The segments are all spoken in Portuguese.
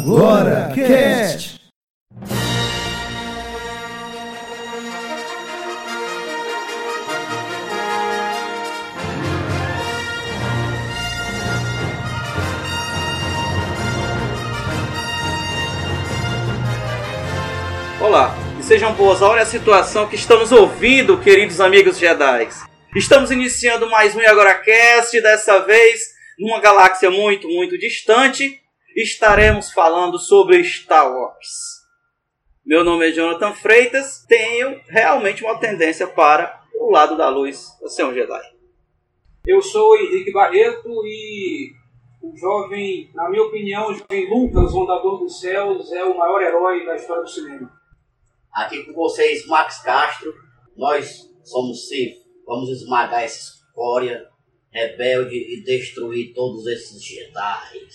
Agora Cast. Olá, e sejam boas. Olha a situação que estamos ouvindo, queridos amigos Jedi. Estamos iniciando mais um AgoraCast, dessa vez numa galáxia muito, muito distante. Estaremos falando sobre Star Wars. Meu nome é Jonathan Freitas, tenho realmente uma tendência para o lado da luz, você é um Jedi. Eu sou o Henrique Barreto e o jovem, na minha opinião, o jovem Lucas, Sondador dos Céus, é o maior herói da história do cinema. Aqui com vocês, Max Castro. Nós somos Sith. Vamos esmagar essa escória rebelde e destruir todos esses Jedi.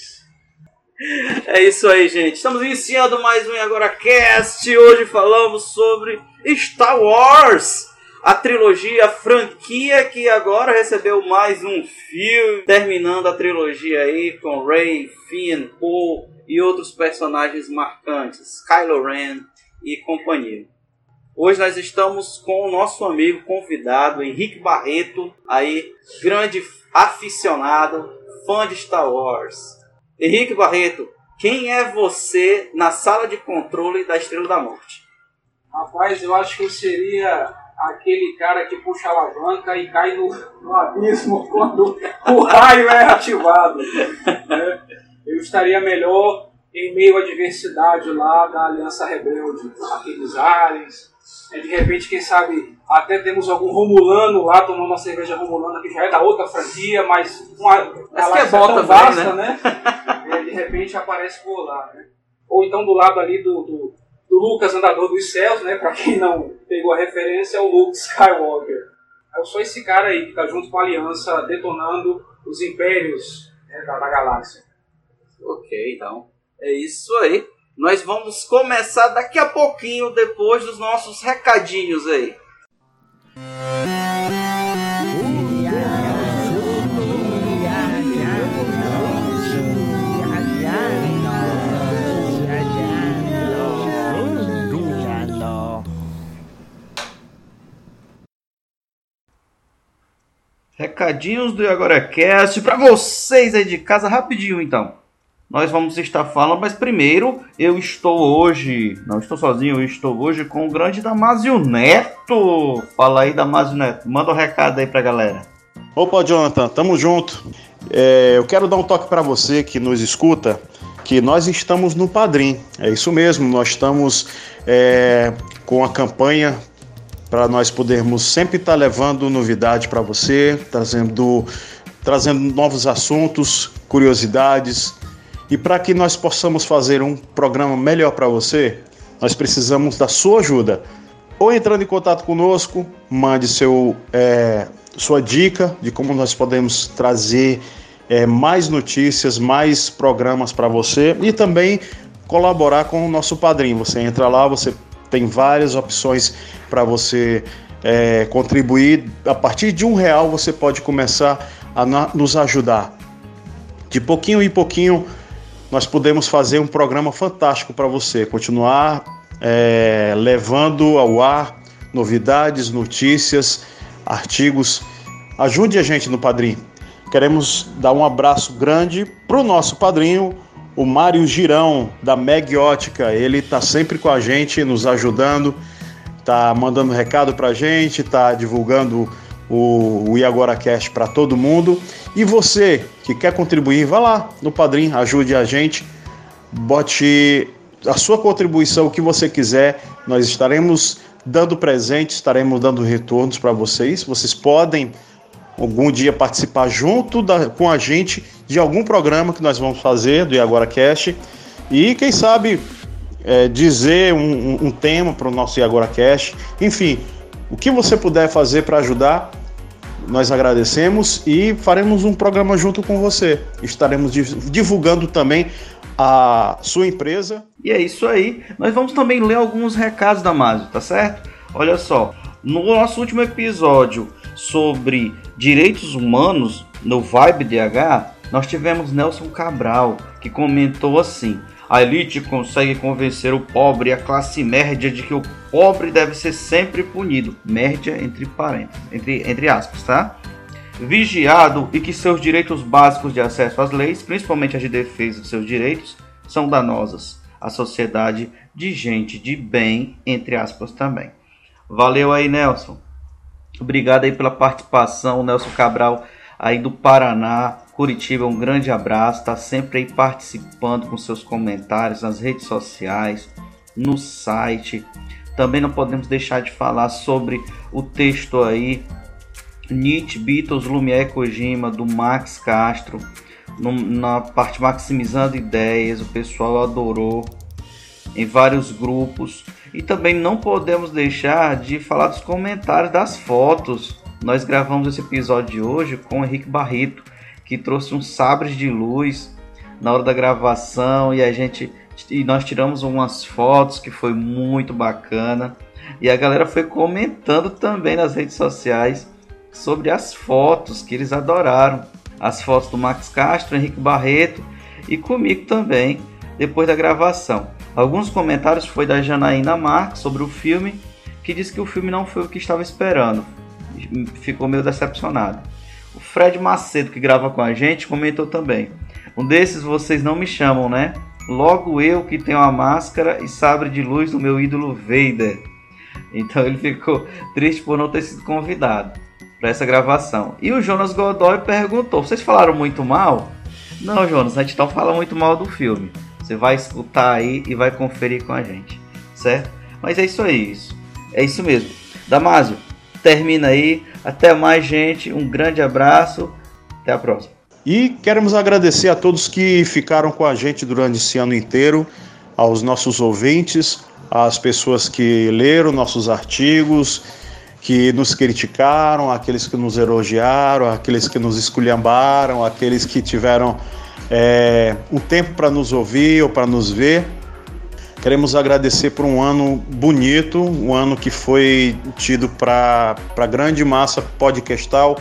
É isso aí, gente. Estamos iniciando mais um Agora Cast. Hoje falamos sobre Star Wars, a trilogia, a franquia que agora recebeu mais um filme, terminando a trilogia aí com Rey, Finn, Poe e outros personagens marcantes, Kylo Ren e companhia. Hoje nós estamos com o nosso amigo convidado Henrique Barreto, aí grande aficionado, fã de Star Wars. Henrique Barreto, quem é você na sala de controle da Estrela da Morte? Rapaz, eu acho que eu seria aquele cara que puxa a alavanca e cai no, no abismo quando o raio é ativado. né? Eu estaria melhor em meio à diversidade lá da Aliança Rebelde, aqueles aliens. É, de repente, quem sabe, até temos algum Romulano lá tomando uma cerveja Romulana que já é da outra franquia, mas uma galáxia bom tão também, vasta, né? É, de repente aparece por lá, né? Ou então do lado ali do, do, do Lucas Andador dos Céus, né? Pra quem não pegou a referência, é o Luke Skywalker. Eu sou esse cara aí que tá junto com a Aliança detonando os impérios né, da, da galáxia. Ok, então. É isso aí. Nós vamos começar daqui a pouquinho, depois dos nossos recadinhos aí. Recadinhos do AgoraCast para vocês aí de casa, rapidinho então. Nós vamos estar falando, mas primeiro eu estou hoje, não estou sozinho, eu estou hoje com o grande Damásio Neto. Fala aí, Damásio Neto, manda um recado aí pra galera. Opa, Jonathan, tamo junto. É, eu quero dar um toque para você que nos escuta, que nós estamos no Padrim. É isso mesmo, nós estamos é, com a campanha para nós podermos sempre estar levando novidade para você, trazendo, trazendo novos assuntos, curiosidades. E para que nós possamos fazer um programa melhor para você, nós precisamos da sua ajuda. Ou entrando em contato conosco, mande seu, é, sua dica de como nós podemos trazer é, mais notícias, mais programas para você e também colaborar com o nosso padrinho. Você entra lá, você tem várias opções para você é, contribuir. A partir de um real você pode começar a nos ajudar. De pouquinho em pouquinho nós podemos fazer um programa fantástico para você, continuar é, levando ao ar novidades, notícias, artigos. Ajude a gente no Padrim. Queremos dar um abraço grande para o nosso padrinho, o Mário Girão, da Meg Ótica. Ele está sempre com a gente, nos ajudando, está mandando recado para a gente, está divulgando o, o IagoraCast para todo mundo. E você que quer contribuir, vá lá no Padrim, ajude a gente, bote a sua contribuição, o que você quiser. Nós estaremos dando presentes, estaremos dando retornos para vocês. Vocês podem algum dia participar junto da, com a gente de algum programa que nós vamos fazer do IagoraCast. E quem sabe é, dizer um, um, um tema para o nosso IagoraCast. Enfim, o que você puder fazer para ajudar, nós agradecemos e faremos um programa junto com você. Estaremos divulgando também a sua empresa. E é isso aí. Nós vamos também ler alguns recados da Mazio, tá certo? Olha só, no nosso último episódio sobre direitos humanos no Vibe DH, nós tivemos Nelson Cabral que comentou assim: A elite consegue convencer o pobre e a classe média de que o pobre deve ser sempre punido. Média entre parênteses, entre, entre aspas, tá? Vigiado e que seus direitos básicos de acesso às leis, principalmente as de defesa de seus direitos, são danosas à sociedade de gente de bem, entre aspas também. Valeu aí, Nelson. Obrigado aí pela participação, Nelson Cabral aí do Paraná, Curitiba, um grande abraço, está sempre aí participando com seus comentários nas redes sociais, no site. Também não podemos deixar de falar sobre o texto aí Nietzsche, Beatles, Lumière Kojima, do Max Castro, na parte maximizando ideias, o pessoal adorou em vários grupos. E também não podemos deixar de falar dos comentários das fotos. Nós gravamos esse episódio de hoje com o Henrique Barreto, que trouxe uns sabres de luz na hora da gravação e a gente e nós tiramos umas fotos que foi muito bacana. E a galera foi comentando também nas redes sociais sobre as fotos que eles adoraram. As fotos do Max Castro, Henrique Barreto e comigo também, depois da gravação. Alguns comentários foi da Janaína Marques sobre o filme, que disse que o filme não foi o que estava esperando. Ficou meio decepcionado. Fred Macedo, que grava com a gente, comentou também. Um desses vocês não me chamam, né? Logo eu que tenho a máscara e sabre de luz do meu ídolo Vader. Então ele ficou triste por não ter sido convidado para essa gravação. E o Jonas Godoy perguntou: Vocês falaram muito mal? Não, Jonas, a gente não fala muito mal do filme. Você vai escutar aí e vai conferir com a gente, certo? Mas é isso aí, isso. É isso mesmo. Damásio, termina aí. Até mais, gente. Um grande abraço. Até a próxima. E queremos agradecer a todos que ficaram com a gente durante esse ano inteiro, aos nossos ouvintes, às pessoas que leram nossos artigos que nos criticaram, aqueles que nos elogiaram, aqueles que nos esculhambaram, aqueles que tiveram é, um tempo para nos ouvir ou para nos ver. Queremos agradecer por um ano bonito, um ano que foi tido para a grande massa podcastal.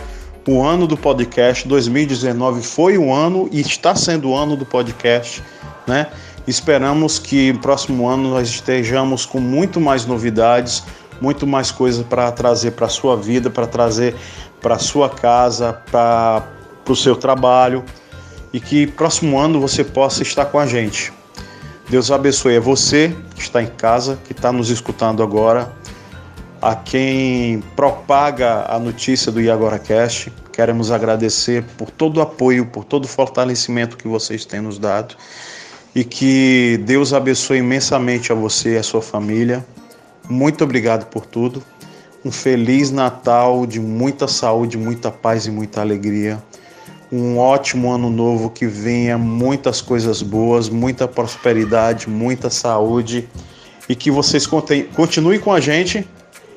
O ano do podcast 2019 foi o ano e está sendo o ano do podcast, né? Esperamos que no próximo ano nós estejamos com muito mais novidades, muito mais coisas para trazer para a sua vida, para trazer para a sua casa, para o seu trabalho e que próximo ano você possa estar com a gente. Deus abençoe a você que está em casa, que está nos escutando agora, a quem propaga a notícia do IagoraCast. Queremos agradecer por todo o apoio, por todo o fortalecimento que vocês têm nos dado e que Deus abençoe imensamente a você e a sua família muito obrigado por tudo. Um feliz Natal de muita saúde, muita paz e muita alegria. Um ótimo ano novo que venha muitas coisas boas, muita prosperidade, muita saúde e que vocês continuem com a gente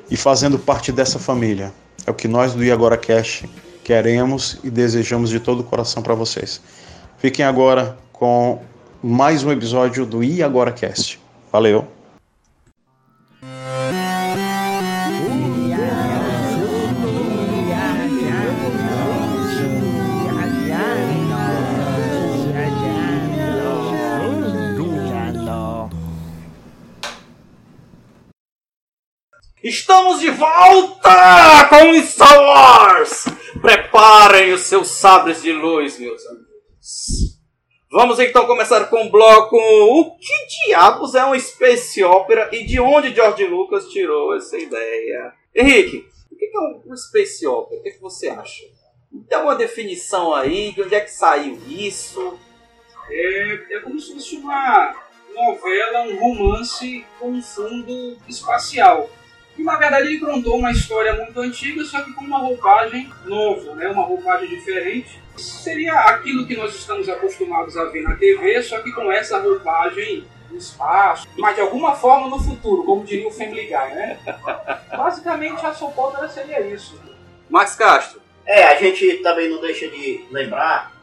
e fazendo parte dessa família. É o que nós do Iagora Cash queremos e desejamos de todo o coração para vocês. Fiquem agora com mais um episódio do Iagora Cast. Valeu! Estamos de volta com Star Wars! Preparem os seus sabres de luz, meus amigos. Vamos então começar com o bloco O que diabos é uma space opera e de onde George Lucas tirou essa ideia? Henrique, o que é um space opera? O que, é que você acha? Tem uma definição aí? De onde é que saiu isso? É, é como se fosse uma novela, um romance com um fundo espacial. E na verdade ele contou uma história muito antiga, só que com uma roupagem nova, né? uma roupagem diferente. Seria aquilo que nós estamos acostumados a ver na TV, só que com essa roupagem no espaço, mas de alguma forma no futuro, como diria o Family Guy, né? Basicamente a soap opera seria isso. Max Castro. É, a gente também não deixa de lembrar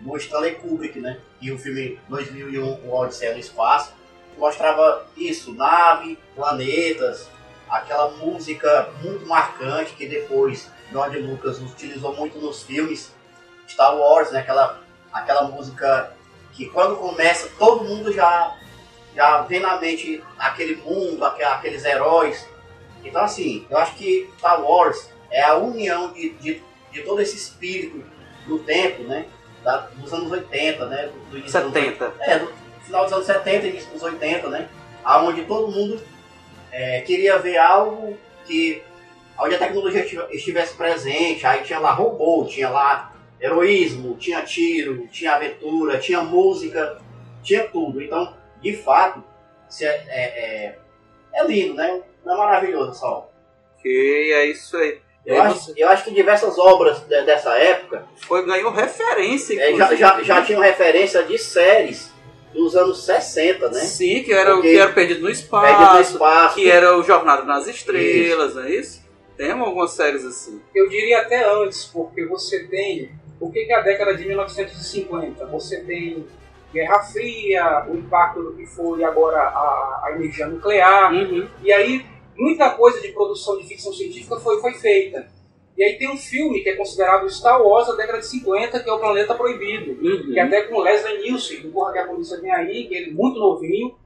do Stanley Kubrick, né? E o filme 2001, O Odisseia no Espaço, mostrava isso, nave, planetas, aquela música muito marcante que depois George Lucas utilizou muito nos filmes Star Wars, né? aquela, aquela música que quando começa todo mundo já já vê na mente aquele mundo, aqueles heróis. Então assim, eu acho que Star Wars é a união de, de, de todo esse espírito do tempo, né? Da, dos anos 80, né? Do, do 70. Anos, é, do final dos anos 70 e início dos 80, né? Onde todo mundo é, queria ver algo que onde a tecnologia estivesse presente, aí tinha lá robô, tinha lá heroísmo, tinha tiro, tinha aventura, tinha música, tinha tudo. Então, de fato, é, é, é, é lindo, né? Não é maravilhoso só. Ok, é isso aí. Eu, acho, eu acho que diversas obras de, dessa época. Foi, ganhou referência. É, já, já, já tinham referência de séries dos anos 60, né? Sim, que era, que era Perdido no Espaço. Perdido no Espaço. Que era o Jornada nas Estrelas, isso. não é isso? Tem algumas séries assim. Eu diria até antes, porque você tem. O que é a década de 1950? Você tem Guerra Fria, o impacto do que foi agora a, a energia nuclear. Uhum. E aí, muita coisa de produção de ficção científica foi, foi feita. E aí tem um filme que é considerado Star Wars da década de 50, que é o Planeta Proibido. Uhum. Que é até com Leslie Nielsen, do Porra que a Polícia Vem Aí, que ele é muito novinho.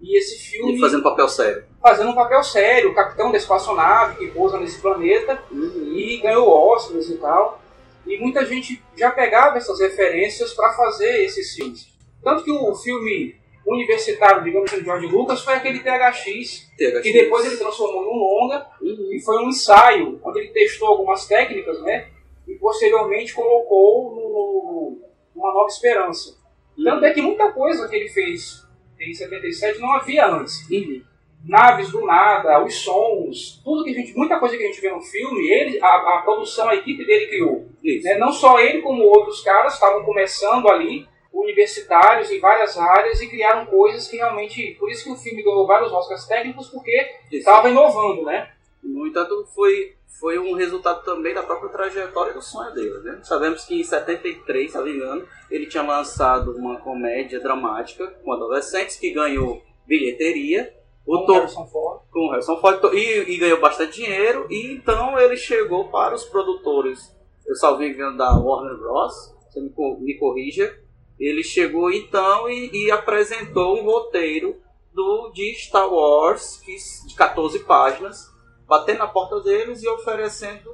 E esse filme... E fazendo papel sério. Fazendo um papel sério, o capitão da espaçonave que pousa nesse planeta. Uhum. E ganhou Oscars e tal. E muita gente já pegava essas referências para fazer esses filmes. Tanto que o filme universitário, digamos de George Lucas foi aquele THX, THX, que depois ele transformou num longa uhum. e foi um ensaio onde ele testou algumas técnicas, né? E posteriormente colocou no, numa nova esperança. Uhum. Tanto é que muita coisa que ele fez em 77 não havia antes. Uhum. Naves do nada, os sons, tudo que a gente, muita coisa que a gente vê no filme, ele, a, a produção, a equipe dele criou. Né? Não só ele, como outros caras estavam começando ali universitários em várias áreas e criaram coisas que realmente. Por isso que o filme ganhou vários Oscars técnicos, porque estava inovando, né? No entanto, foi, foi um resultado também da própria trajetória do sonho dele. Né? Sabemos que em 73, se não me engano, ele tinha lançado uma comédia dramática com adolescentes que ganhou bilheteria. O com Harrison Ford. Com Harrison Ford e, e, ganhou bastante dinheiro. E então ele chegou para os produtores, eu salvei engano, da Warner Bros. Você me, me corrija ele chegou então e, e, apresentou um roteiro do de Star Wars que, de 14 páginas, batendo na porta deles e oferecendo,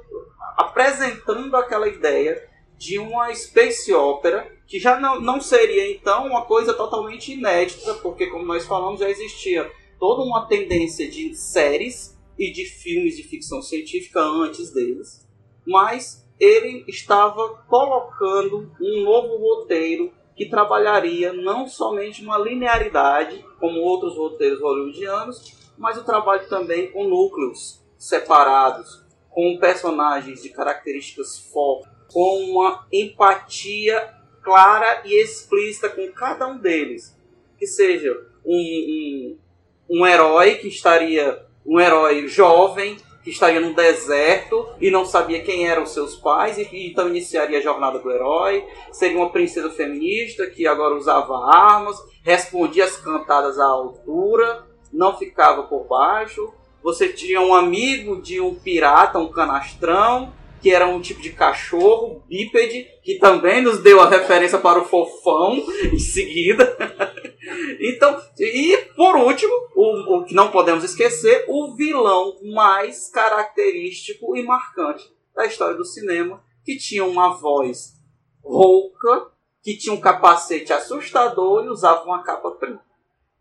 apresentando aquela ideia de uma space opera que já não, não seria então uma coisa totalmente inédita, porque como nós falamos já existia toda uma tendência de séries e de filmes de ficção científica antes deles, mas ele estava colocando um novo roteiro que trabalharia não somente uma linearidade, como outros roteiros hollywoodianos, mas o trabalho também com núcleos separados, com personagens de características fortes, com uma empatia clara e explícita com cada um deles. Que seja um, um, um herói que estaria, um herói jovem, que estaria no deserto e não sabia quem eram seus pais, e, então iniciaria a jornada do herói. Seria uma princesa feminista que agora usava armas, respondia as cantadas à altura, não ficava por baixo. Você tinha um amigo de um pirata, um canastrão, que era um tipo de cachorro bípede, que também nos deu a referência para o fofão em seguida. então, e por último, o, o, que não podemos esquecer, o vilão mais característico e marcante da história do cinema, que tinha uma voz rouca, que tinha um capacete assustador e usava uma capa preta.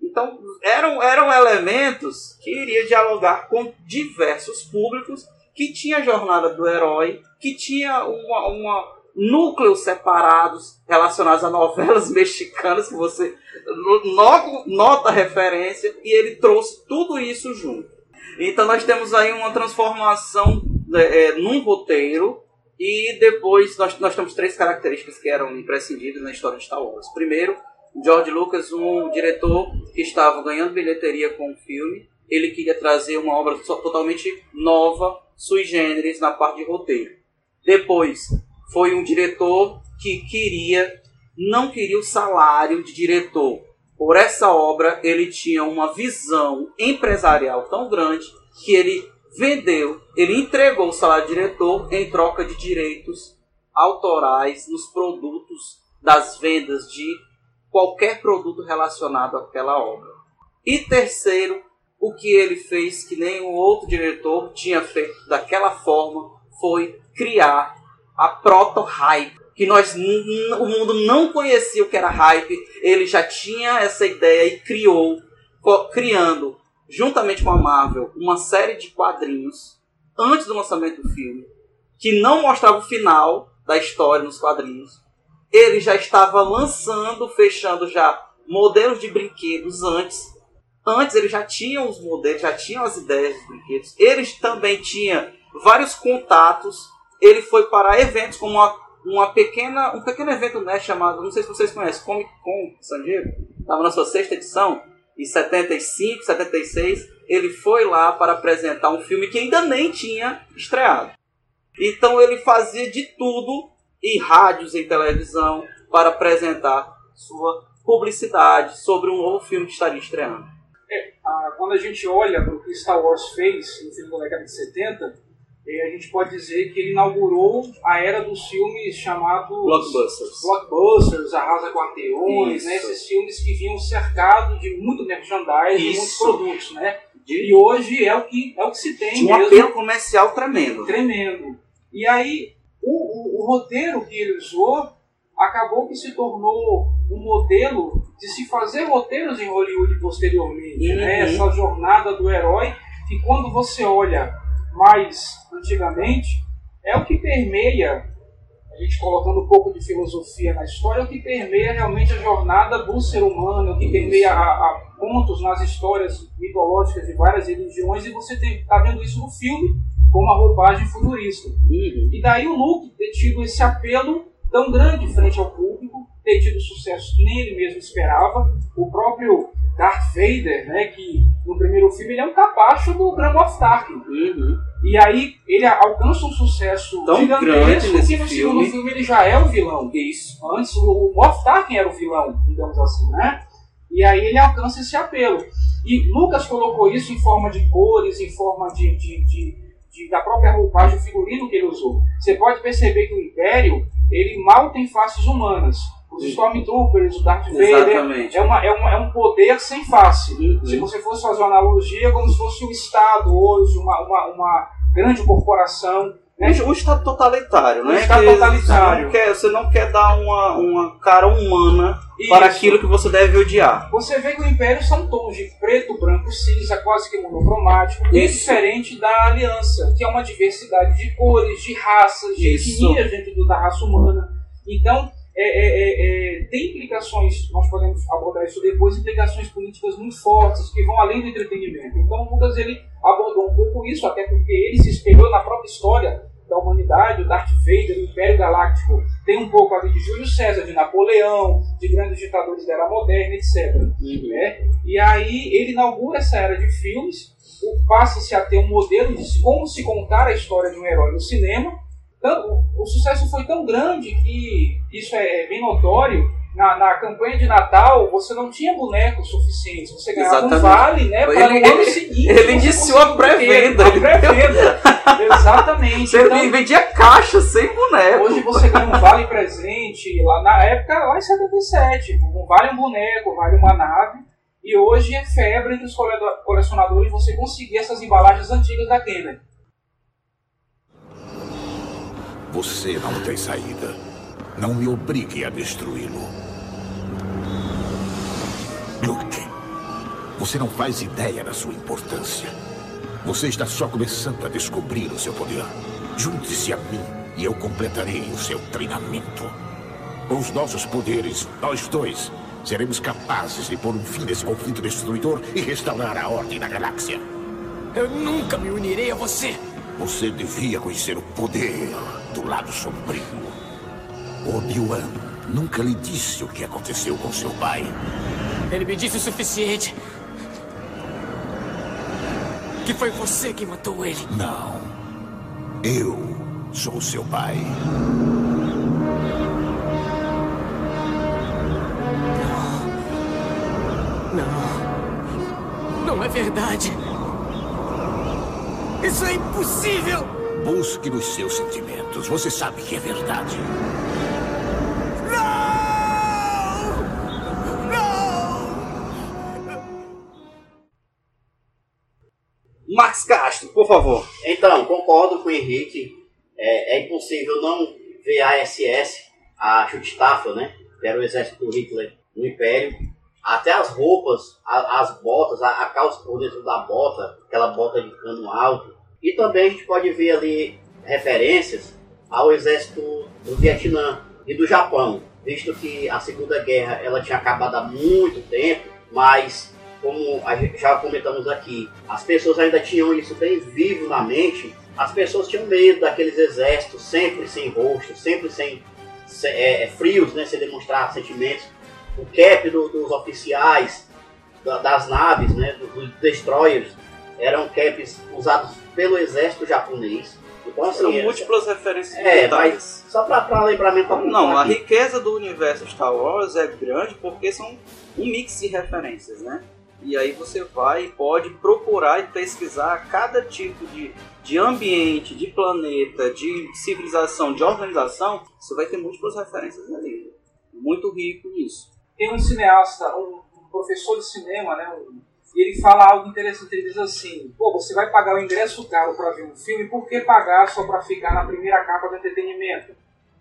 Então, eram, eram elementos que iriam dialogar com diversos públicos que tinha a jornada do herói, que tinha uma, uma núcleos separados relacionados a novelas mexicanas que você logo nota a referência e ele trouxe tudo isso junto. Então nós temos aí uma transformação é, é, num roteiro e depois nós, nós temos três características que eram imprescindíveis na história de Star Wars. Primeiro, George Lucas, um diretor que estava ganhando bilheteria com o filme, ele queria trazer uma obra totalmente nova sui generis na parte de roteiro. Depois, foi um diretor que queria, não queria o salário de diretor. Por essa obra, ele tinha uma visão empresarial tão grande que ele vendeu, ele entregou o salário de diretor em troca de direitos autorais nos produtos das vendas de qualquer produto relacionado àquela obra. E terceiro, o que ele fez que nenhum outro diretor tinha feito daquela forma foi criar a proto-hype, que nós o mundo não conhecia o que era hype, ele já tinha essa ideia e criou, criando juntamente com a Marvel uma série de quadrinhos antes do lançamento do filme, que não mostrava o final da história nos quadrinhos. Ele já estava lançando, fechando já modelos de brinquedos antes. Antes ele já tinha os modelos, já tinha as ideias dos brinquedos. Ele também tinha vários contatos. Ele foi para eventos como uma, uma pequena, um pequeno evento né, chamado, não sei se vocês conhecem, Comic Con San Diego. Estava na sua sexta edição, em 75, 76. Ele foi lá para apresentar um filme que ainda nem tinha estreado. Então ele fazia de tudo em rádios e televisão para apresentar sua publicidade sobre um novo filme que estaria estreando. É, a, quando a gente olha para o que Star Wars fez no filme da década de 70, é, a gente pode dizer que ele inaugurou a era dos filmes chamados blockbusters, blockbusters arrasa quarteirões, né, esses filmes que vinham cercados de muito merchandising, muitos produtos, né? E hoje é o que é o que se tem Tinha um apelo comercial tremendo. Tremendo. E aí o, o, o roteiro que ele usou acabou que se tornou um modelo de se fazer roteiros em Hollywood posteriormente, uhum. né? Essa jornada do herói que quando você olha mais antigamente é o que permeia a gente colocando um pouco de filosofia na história, é o que permeia realmente a jornada do ser humano, é o que permeia a, a pontos nas histórias mitológicas de várias religiões, e você está vendo isso no filme com uma roupagem futurista. Uhum. E daí o Luke ter tido esse apelo tão grande frente ao público, ter tido sucesso que nem ele mesmo esperava. O próprio Darth Vader, né, que no primeiro filme ele é um capacho do Grand Moff Tarkin. Uhum. E aí ele alcança um sucesso tão grande nesse que no filme. segundo filme ele já é o vilão. Isso. Antes o, o Moff Tarkin era o vilão, digamos assim, né? E aí ele alcança esse apelo. E Lucas colocou isso em forma de cores, em forma de, de, de de, da própria roupagem, o figurino que ele usou. Você pode perceber que o Império, ele mal tem faces humanas. Os Stormtroopers, o Darth Vader, é, uma, é, uma, é um poder sem face. Uhum. Se você fosse fazer uma analogia, é como se fosse um Estado hoje, uma, uma, uma grande corporação né? Um Estado totalitário, né? Um Estado totalitário. Você não, quer, você não quer dar uma, uma cara humana Isso. para aquilo que você deve odiar. Você vê que o Império são tons de preto, branco, cinza, quase que monocromático, bem diferente da Aliança, que é uma diversidade de cores, de raças, de etnias dentro da raça humana. Então, é, é, é, é, tem implicações, nós podemos abordar isso depois, implicações políticas muito fortes que vão além do entretenimento. Então, o Lucas ele abordou um pouco isso, até porque ele se espelhou na própria história da humanidade, o Darth Vader, o Império Galáctico, tem um pouco ali de Júlio César, de Napoleão, de grandes ditadores da era moderna, etc. Uhum. Né? E aí ele inaugura essa era de filmes, passa-se a ter um modelo de como se contar a história de um herói no cinema. Então, o sucesso foi tão grande que isso é bem notório na, na, campanha de Natal, você não tinha bonecos suficientes. Você ganhava Exatamente. um vale, né? Para ele, no ano seguinte. Ele iniciou a pré-venda. A pré-venda. Exatamente. Você então, vendia caixa sem boneco. Hoje você ganha um vale presente. Lá na época, lá em 77. Um vale um boneco, vale uma nave. E hoje é febre entre os colecionadores você conseguir essas embalagens antigas da Kenner. Você não tem saída. Não me obrigue a destruí-lo. Você não faz ideia da sua importância. Você está só começando a descobrir o seu poder. Junte-se a mim e eu completarei o seu treinamento. Com os nossos poderes, nós dois seremos capazes de pôr um fim nesse conflito destruidor e restaurar a ordem na galáxia. Eu nunca me unirei a você. Você devia conhecer o poder do lado sombrio. Obi-Wan nunca lhe disse o que aconteceu com seu pai. Ele me disse o suficiente. Que foi você que matou ele. Não. Eu sou seu pai. Não. Não. Não é verdade. Isso é impossível! Busque nos seus sentimentos. Você sabe que é verdade. Castro, por favor. Então, concordo com o Henrique. É, é impossível não ver a SS, a Schutzstaffel, né? Que era o exército do Hitler no Império. Até as roupas, a- as botas, a, a calça por dentro da bota, aquela bota de cano alto. E também a gente pode ver ali referências ao exército do Vietnã e do Japão, visto que a Segunda Guerra ela tinha acabado há muito tempo, mas como já comentamos aqui, as pessoas ainda tinham isso bem vivo na mente. As pessoas tinham medo daqueles exércitos sempre sem rosto, sempre sem, se- é, é, frios, né, sem demonstrar sentimentos. O cap do- dos oficiais da- das naves, né, dos, destroyers, eram caps usados pelo exército japonês. Então, assim, São é- múltiplas referências é, mas só para lembramento Não, a riqueza do universo Star Wars é grande porque são um mix de referências, né? E aí você vai e pode procurar e pesquisar cada tipo de, de ambiente, de planeta, de civilização, de organização, você vai ter múltiplas referências ali. Muito rico nisso. tem um cineasta, um, professor de cinema, né? e ele fala algo interessante. Ele diz assim: pô, você vai pagar o ingresso caro para ver um filme, por que pagar só para ficar na primeira capa do entretenimento?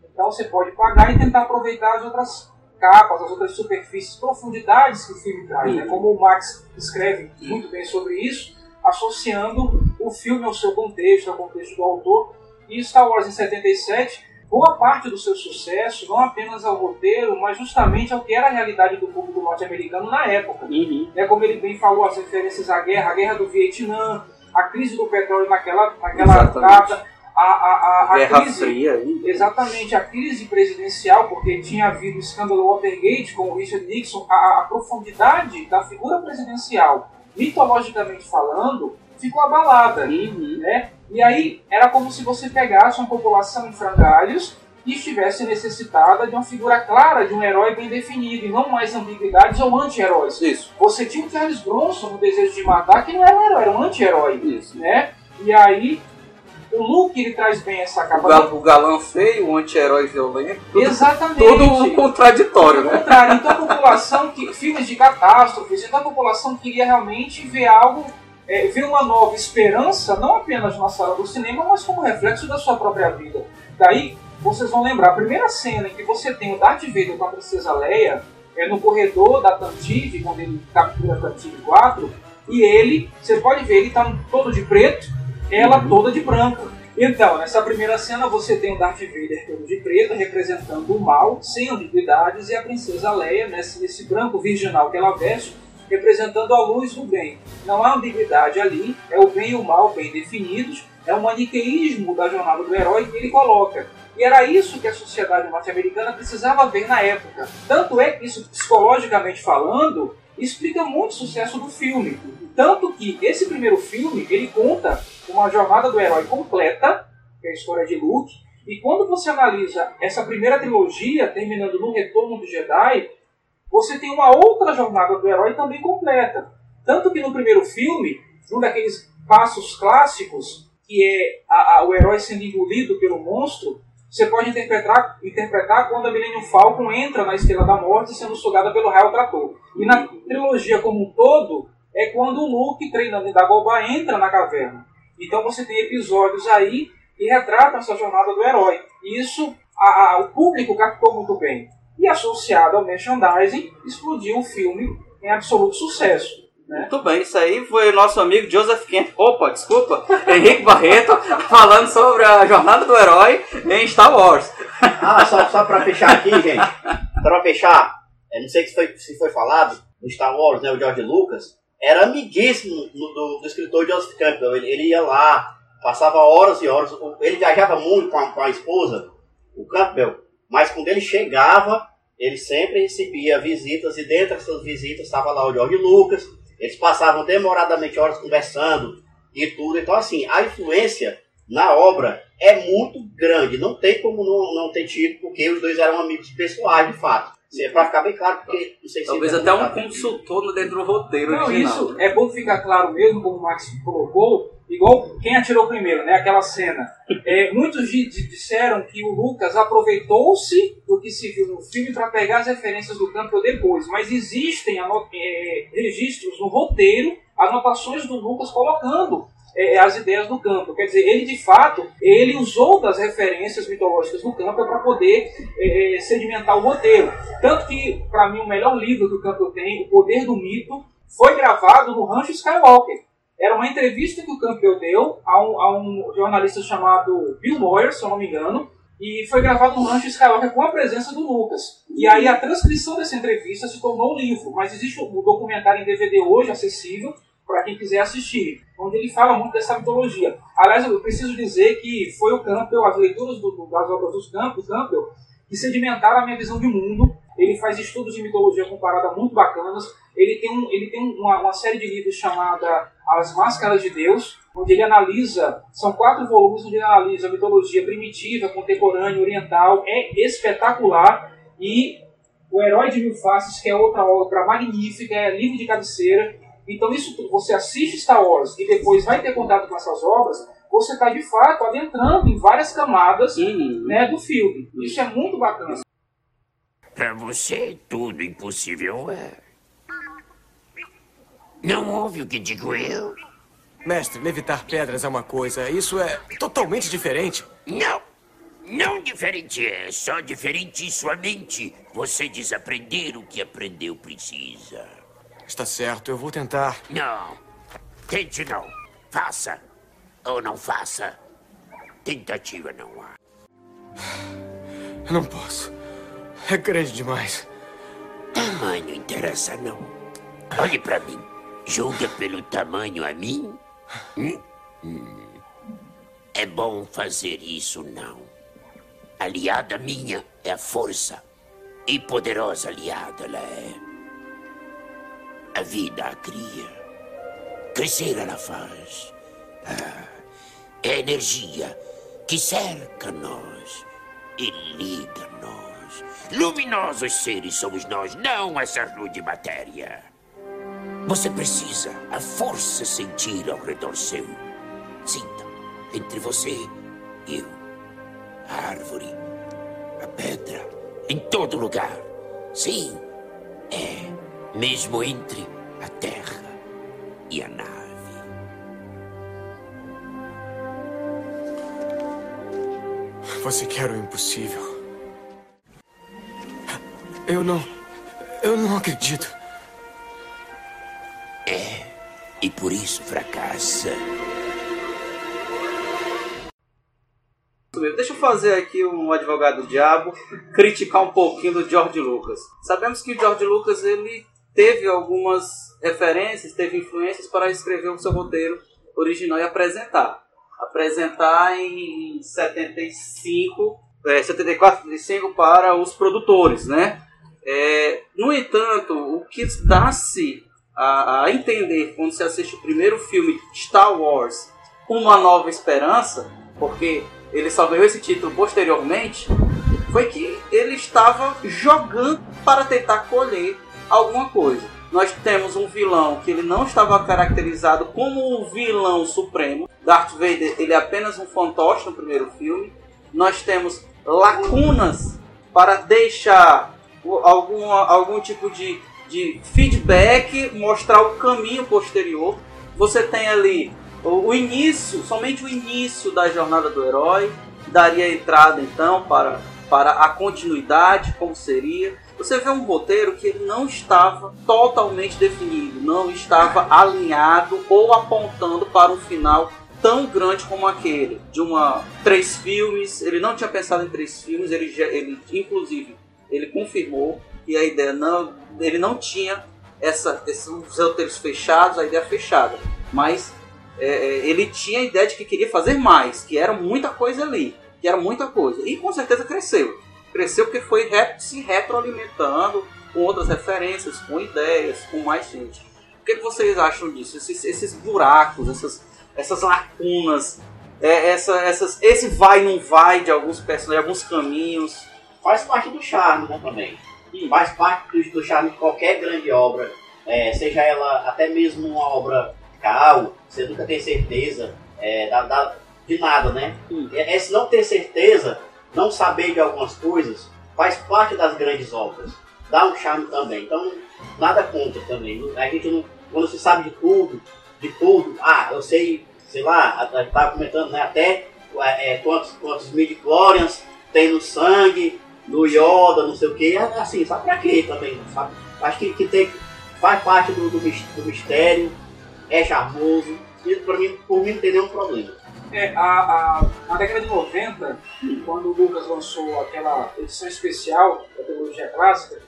Então você pode pagar e tentar aproveitar as outras capas, as outras superfícies, profundidades que o filme traz. Né? Como o Max escreve muito bem sobre isso, associando o filme ao seu contexto, ao contexto do autor. E Star Wars em 77 boa parte do seu sucesso, não apenas ao roteiro, mas justamente ao que era a realidade do público norte-americano na época. É como ele bem falou, as referências à guerra, a guerra do Vietnã, a crise do petróleo naquela, naquela Exatamente. data, a, a, a, Guerra crise. Fria aí. Exatamente, a crise presidencial, porque tinha havido o escândalo Watergate com o Richard Nixon, a, a profundidade da figura presidencial, mitologicamente falando, ficou abalada. Né? E aí era como se você pegasse uma população em frangalhos e estivesse necessitada de uma figura clara, de um herói bem definido, e não mais ambiguidades ou anti-heróis. Isso. Você tinha o Charles Bronson no Desejo de Matar, que não era um herói, era um anti-herói. Isso. Né? E aí o Luke ele traz bem essa capa. o galã feio, o anti-herói violento. Exatamente. Todo um contraditório, né? contrário, então a população, que, filmes de catástrofes, então a população queria realmente ver algo, é, ver uma nova esperança, não apenas na sala do cinema, mas como reflexo da sua própria vida. Daí, vocês vão lembrar, a primeira cena em que você tem o Darth Vader com a princesa Leia é no corredor da Tantive, quando ele captura a Tantive 4, e ele, você pode ver, ele está todo de preto, ela toda de branco. Então, nessa primeira cena você tem o Darth Vader todo de preto, representando o mal, sem ambiguidades, e a princesa Leia, nesse, nesse branco virginal que ela veste, representando a luz do bem. Não há ambiguidade ali, é o bem e o mal bem definidos, é o maniqueísmo da jornada do herói que ele coloca. E era isso que a sociedade norte-americana precisava ver na época. Tanto é que isso, psicologicamente falando, explica muito o sucesso do filme. Tanto que esse primeiro filme, ele conta uma jornada do herói completa, que é a história de Luke, e quando você analisa essa primeira trilogia, terminando no Retorno do Jedi, você tem uma outra jornada do herói também completa. Tanto que no primeiro filme, um daqueles passos clássicos, que é a- a- o herói sendo engolido pelo monstro, você pode interpretar, interpretar quando a Millennium Falcon entra na Estrela da Morte sendo sugada pelo raio trator. E na trilogia como um todo, é quando o Luke, treinando em Dagobah, entra na caverna. Então você tem episódios aí que retratam essa jornada do herói. E isso a- a- o público captou muito bem. E associado ao merchandising, explodiu o filme em absoluto sucesso. Né? Muito bem, isso aí foi o nosso amigo Joseph Kent. Opa, desculpa, Henrique Barreto, falando sobre a jornada do herói em Star Wars. Ah, só, só pra fechar aqui, gente. Só pra fechar, eu não sei se foi, se foi falado, no Star Wars, né, o George Lucas, era amiguíssimo no- do, do escritor Joseph Campbell. Ele, ele ia lá, passava horas e horas. Ele viajava muito com a, com a esposa, o Campbell, mas quando ele chegava, ele sempre recebia visitas e dentro dessas visitas estava lá o George Lucas. Eles passavam demoradamente horas conversando e tudo. Então, assim, a influência na obra é muito grande. Não tem como não, não ter tido, porque os dois eram amigos pessoais, de fato. Isso é pra ficar bem claro, porque não sei se Talvez até um consultor no dentro do roteiro Não, original. isso é bom ficar claro mesmo, como o Max colocou, igual quem atirou primeiro, né? Aquela cena. É, muitos di- di- disseram que o Lucas aproveitou-se do que se viu no filme para pegar as referências do Campbell depois, mas existem é, registros no roteiro, anotações do Lucas colocando é, as ideias do campo. Quer dizer, ele de fato, ele usou das referências mitológicas do campo para poder é, é, sedimentar o roteiro. Tanto que, para mim, o melhor livro que o campo tem, O Poder do Mito, foi gravado no Rancho Skywalker. Era uma entrevista que o Campbell deu a um, a um jornalista chamado Bill Moyer, se eu não me engano, e foi gravado no Rancho Skywalker com a presença do Lucas. E aí a transcrição dessa entrevista se tornou um livro, mas existe um documentário em DVD hoje acessível para quem quiser assistir, onde ele fala muito dessa mitologia. Aliás, eu preciso dizer que foi o Campbell, as leituras do, das obras dos Campbell, Campbell, que sedimentaram a minha visão de mundo. Ele faz estudos de mitologia comparada muito bacanas. Ele tem, um, ele tem uma, uma série de livros chamada As Máscaras de Deus, onde ele analisa, são quatro volumes onde ele analisa a mitologia primitiva, contemporânea, oriental, é espetacular. E O Herói de Mil Faces, que é outra obra magnífica, é livro de cabeceira. Então, isso você assiste Star Wars e depois vai ter contato com essas obras, você está de fato adentrando em várias camadas uhum. né, do filme. Isso é muito bacana. Para você, tudo impossível é. Não ouve o que digo eu? Mestre, levitar pedras é uma coisa, isso é totalmente diferente. Não! Não diferente é, só diferente em sua mente. Você desaprender o que aprendeu precisa. Está certo, eu vou tentar. Não. Tente não. Faça. Ou não faça. Tentativa não há. Eu não posso. É grande demais. Tamanho interessa não. Olhe para mim. Julga pelo tamanho a mim? Hum? Hum. É bom fazer isso, não. Aliada minha é a força. E poderosa aliada ela é. A vida a cria. Crescer ela faz. Ah, é a energia que cerca nós e liga nós. Luminosos seres somos nós, não essa rude matéria. Você precisa a força sentir ao redor seu. Sinta entre você e eu. A árvore, a pedra, em todo lugar. Sim, é mesmo entre a Terra e a nave. Você quer o impossível. Eu não. Eu não acredito. É, e por isso fracassa. Deixa eu fazer aqui um advogado do diabo, criticar um pouquinho do George Lucas. Sabemos que o George Lucas ele teve algumas referências, teve influências para escrever o seu roteiro original e apresentar. Apresentar em 75, é, 74, 75 para os produtores, né? É, no entanto, o que dá-se a, a, entender quando se assiste o primeiro filme Star Wars, Uma Nova Esperança, porque ele só ganhou esse título posteriormente, foi que ele estava jogando para tentar colher alguma coisa. Nós temos um vilão que ele não estava caracterizado como o vilão supremo. Darth Vader ele é apenas um fantoche no primeiro filme. Nós temos lacunas para deixar algum, algum tipo de, de feedback, mostrar o caminho posterior. Você tem ali o, início, somente o início da jornada do herói, daria entrada então para, para a continuidade, como seria você vê um roteiro que ele não estava totalmente definido, não estava alinhado ou apontando para um final tão grande como aquele, de uma três filmes. Ele não tinha pensado em três filmes, ele, ele inclusive ele confirmou que a ideia não, ele não tinha essa, esses roteiros fechados, a ideia fechada, mas é, é, ele tinha a ideia de que queria fazer mais, que era muita coisa ali, que era muita coisa, e com certeza cresceu cresceu porque foi se retroalimentando com outras referências, com ideias, com mais gente. O que, que vocês acham disso? Esses, esses buracos, essas, essas lacunas, é, essa, essas, esse vai e não vai de alguns personagens, alguns caminhos. Faz parte do charme né, também. Faz parte do, do charme de qualquer grande obra, é, seja ela até mesmo uma obra cal, você nunca tem certeza é, da, da, de nada, né? Hum. Esse não ter certeza não saber de algumas coisas faz parte das grandes obras. Dá um charme também. Então, nada contra também. A gente não, quando se sabe de tudo, de tudo, ah, eu sei sei lá, a gente tava comentando, né? Até é, quantos, quantos midi-chlorians tem no sangue, no Yoda, não sei o que, assim, sabe pra quê também, sabe? Acho que, que tem, faz parte do, do, do mistério, é charmoso, e pra mim, por mim não tem nenhum problema. É, a, a, na década de 90, quando o Lucas lançou aquela edição especial da teologia clássica,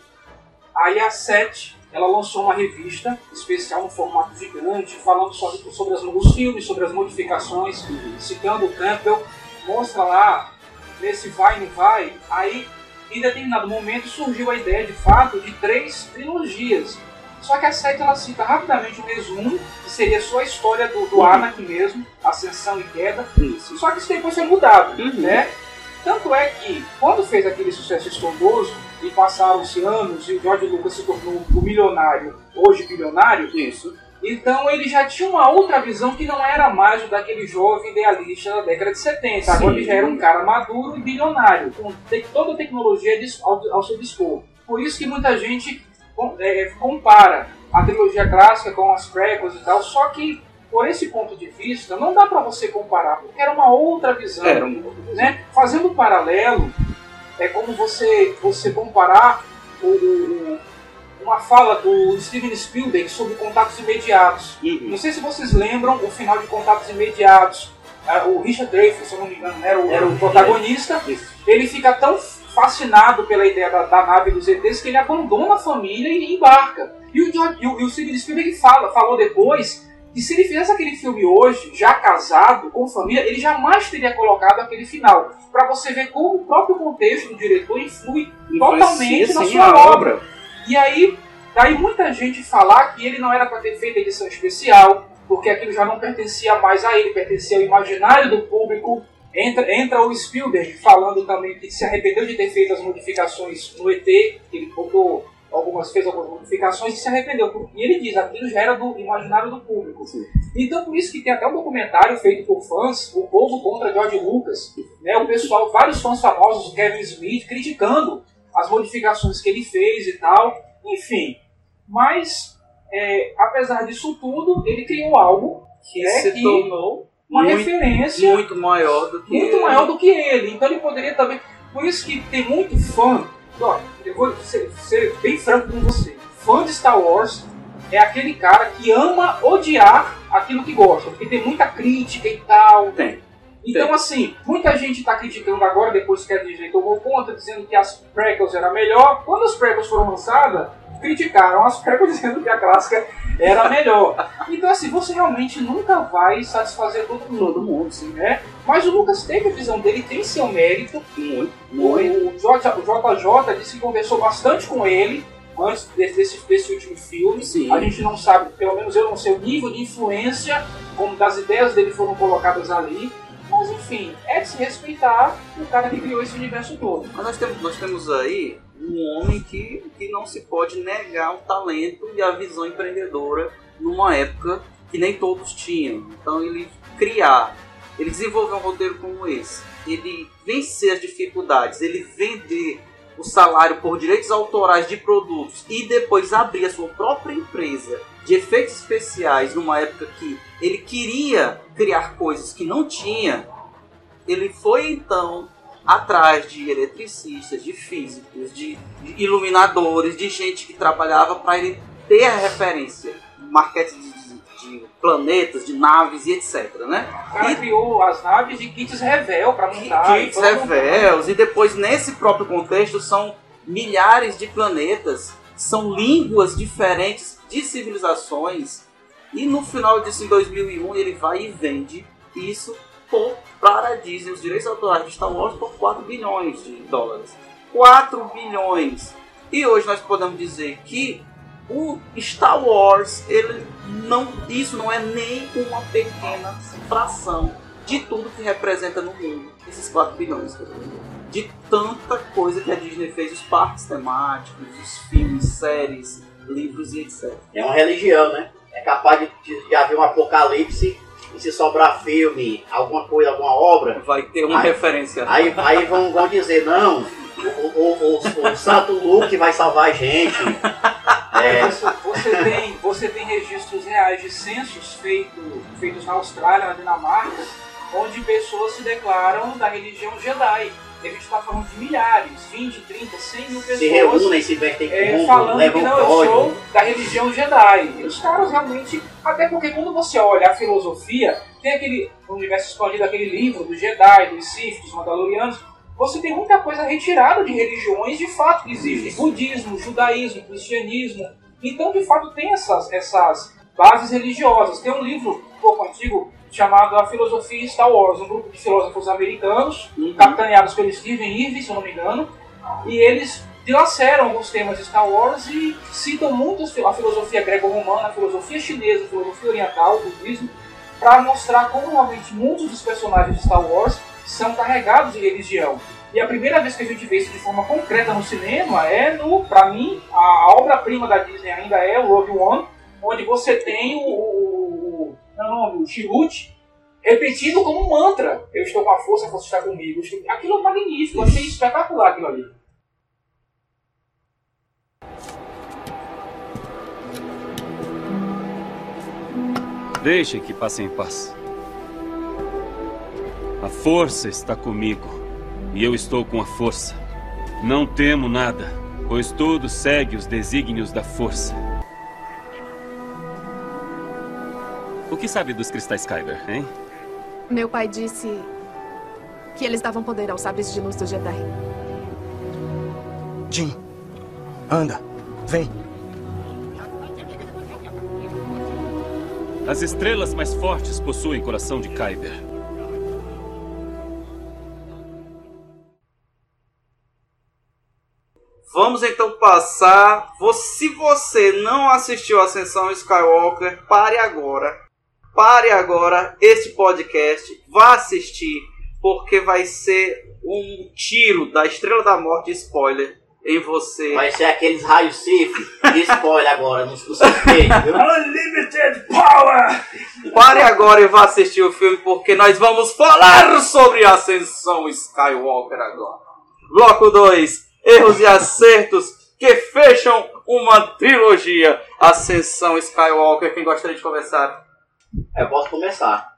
aí a 7 ela lançou uma revista especial no formato gigante, falando sobre, sobre as, os filmes, sobre as modificações, citando o Campbell, mostra lá nesse vai não vai, aí em determinado momento surgiu a ideia de fato de três trilogias. Só que a série ela cita rapidamente o resumo, que seria só a história do, do Anakin mesmo, ascensão e queda. Isso. Só que isso depois foi mudado, Uhum. né? Tanto é que, quando fez aquele sucesso estrondoso, e passaram-se anos, e o George Lucas se tornou o milionário, hoje bilionário, Isso. então ele já tinha uma outra visão que não era mais o daquele jovem idealista da década de 70. Agora ele já era um cara maduro e bilionário, com toda a tecnologia ao, seu dispor. Por isso que muita gente compara a trilogia clássica com as prequels e tal, só que por esse ponto de vista não dá para você comparar, porque era uma outra visão. Né? Fazendo um paralelo, é como você, você comparar o- o- uma fala do Steven Spielberg sobre contatos imediatos. Uhum. Não sei se vocês lembram o final de Contatos Imediatos. Ah, O Richard Dreyfuss, se eu não me engano, era o, era o protagonista. Ele fica tão fascinado pela ideia da, da nave dos ETs que ele abandona a família e embarca. E o, George- e o, e o Steven Spielberg fala, falou depois que se ele fizesse aquele filme hoje, já casado, com família, ele jamais teria colocado aquele final. Pra você ver como o próprio contexto do diretor influi totalmente na sim, sua a obra. E aí, daí muita gente falar que ele não era para ter feito edição especial, porque aquilo já não pertencia mais a ele, pertencia ao imaginário do público. Entra, entra o Spielberg falando também que se arrependeu de ter feito as modificações no ET, que ele botou algumas, fez algumas modificações e se arrependeu. E ele diz, aquilo já era do imaginário do público. Então por isso que tem até um documentário feito por fãs, o povo contra George Lucas, né, o pessoal, vários fãs famosos, o Kevin Smith, criticando as modificações que ele fez e tal. Enfim, mas é, apesar disso tudo, ele criou algo Que É se que tornou uma muito, referência muito maior do que muito ele. maior do que ele. Então ele poderia também. Por isso que tem muito fã. Ó, eu vou ser, ser bem franco com você. Fã de Star Wars é aquele cara que ama odiar aquilo que gosta, porque tem muita crítica e tal. Tem. Então, assim, muita gente está criticando agora, depois que a Disney tomou conta, dizendo que as prequels era melhor. Quando as prequels foram lançadas, criticaram as prequels dizendo que a clássica era melhor. Então, assim, você realmente nunca vai satisfazer todo mundo. Todo mundo, sim. Né? Mas o Lucas teve a visão dele, tem seu mérito. Muito, O, muito. o, JJ disse que conversou bastante com ele antes desse, desse, desse último filme. Sim. A gente não sabe, pelo menos eu não sei o nível de influência como das ideias dele foram colocadas ali. Mas enfim, é de se respeitar o cara que criou esse universo todo. Mas nós temos, nós temos aí um homem que, que não se pode negar o talento e a visão empreendedora numa época que nem todos tinham. Então ele criar, ele desenvolver um roteiro como esse, ele vencer as dificuldades, ele vender o salário por direitos autorais de produtos e depois abrir a sua própria empresa de efeitos especiais numa época que ele queria criar coisas que não tinha, ele foi então atrás de eletricistas, de físicos, de, de iluminadores, de gente que trabalhava para ele ter a referência, marketing de, planetas, de naves e etc, né? O cara criou as naves de kits Revel pra montar. Kits e Revels, e depois nesse próprio contexto são milhares de planetas, são línguas diferentes de civilizações, e no final disso, em 2001, ele vai e vende isso por, para a Disney, os direitos autorais de Star Wars, por 4 bilhões de dólares. 4 bilhões! E hoje nós podemos dizer que o Star Wars, ele não, isso não é nem uma pequena fração de tudo que representa no mundo esses 4 bilhões. De tanta coisa que a Disney fez, os parques temáticos, os filmes, séries, livros e etc. É uma religião, né? É capaz de, de, de haver um apocalipse e se sobrar filme, alguma coisa, alguma obra, Vai ter uma Aí- referência. aí, aí vão, vão dizer, não, o, o, o, o Santo Luke vai salvar a gente. É, Você, tem, você tem registros reais de censos feito, feitos na Austrália, na Dinamarca, onde pessoas se declaram da religião Jedi. E a gente está falando de milhares, 20, 30, 100 mil pessoas. Se reúnem, se vestem é, como, falando que não, eu sou da religião Jedi. E os caras realmente. Até porque quando você olha a filosofia, tem aquele no universo expandido, aquele livro do Jedi, dos Sith, dos Mandalorianos. Você tem muita coisa retirada de religiões de fato que existem. Budismo, judaísmo, cristianismo. Então, de fato, tem essas, essas bases religiosas. Tem um livro um pouco antigo chamado A Filosofia Star Wars, um grupo de filósofos americanos, capitaneados pelo Steven Irving, se eu não me engano, e eles dilaceram alguns temas de Star Wars e citam muito a filosofia greco-romana, a filosofia chinesa, a filosofia oriental, o budismo, para mostrar como realmente muitos dos personagens de Star Wars são carregados de religião. E a primeira vez que a gente vê isso de forma concreta no cinema é no, para mim, a obra-prima da Disney ainda é o Rogue One, onde você tem o, o, o, é nome, o Chirrut repetido como um mantra. Eu estou com a força, a força está comigo. Aquilo é magnífico, eu achei espetacular aquilo ali. Deixe que passem em paz. A força está comigo. E eu estou com a força. Não temo nada, pois tudo segue os desígnios da força. O que sabe dos cristais Kyber, hein? Meu pai disse que eles davam poder aos sabres de luz do Jedi. Jim, anda, vem. As estrelas mais fortes possuem coração de Kyber. Vamos então passar. Se você não assistiu a Ascensão Skywalker, pare agora. Pare agora este podcast. Vá assistir, porque vai ser um tiro da Estrela da Morte spoiler em você. Vai ser aqueles raios Sif de spoiler agora nos nos seus peitos, viu? Unlimited Power! Pare agora e vá assistir o filme, porque nós vamos falar sobre a Ascensão Skywalker agora. Bloco 2: Erros e acertos que fecham uma trilogia. Ascensão Skywalker. Quem gostaria de começar? Eu posso começar.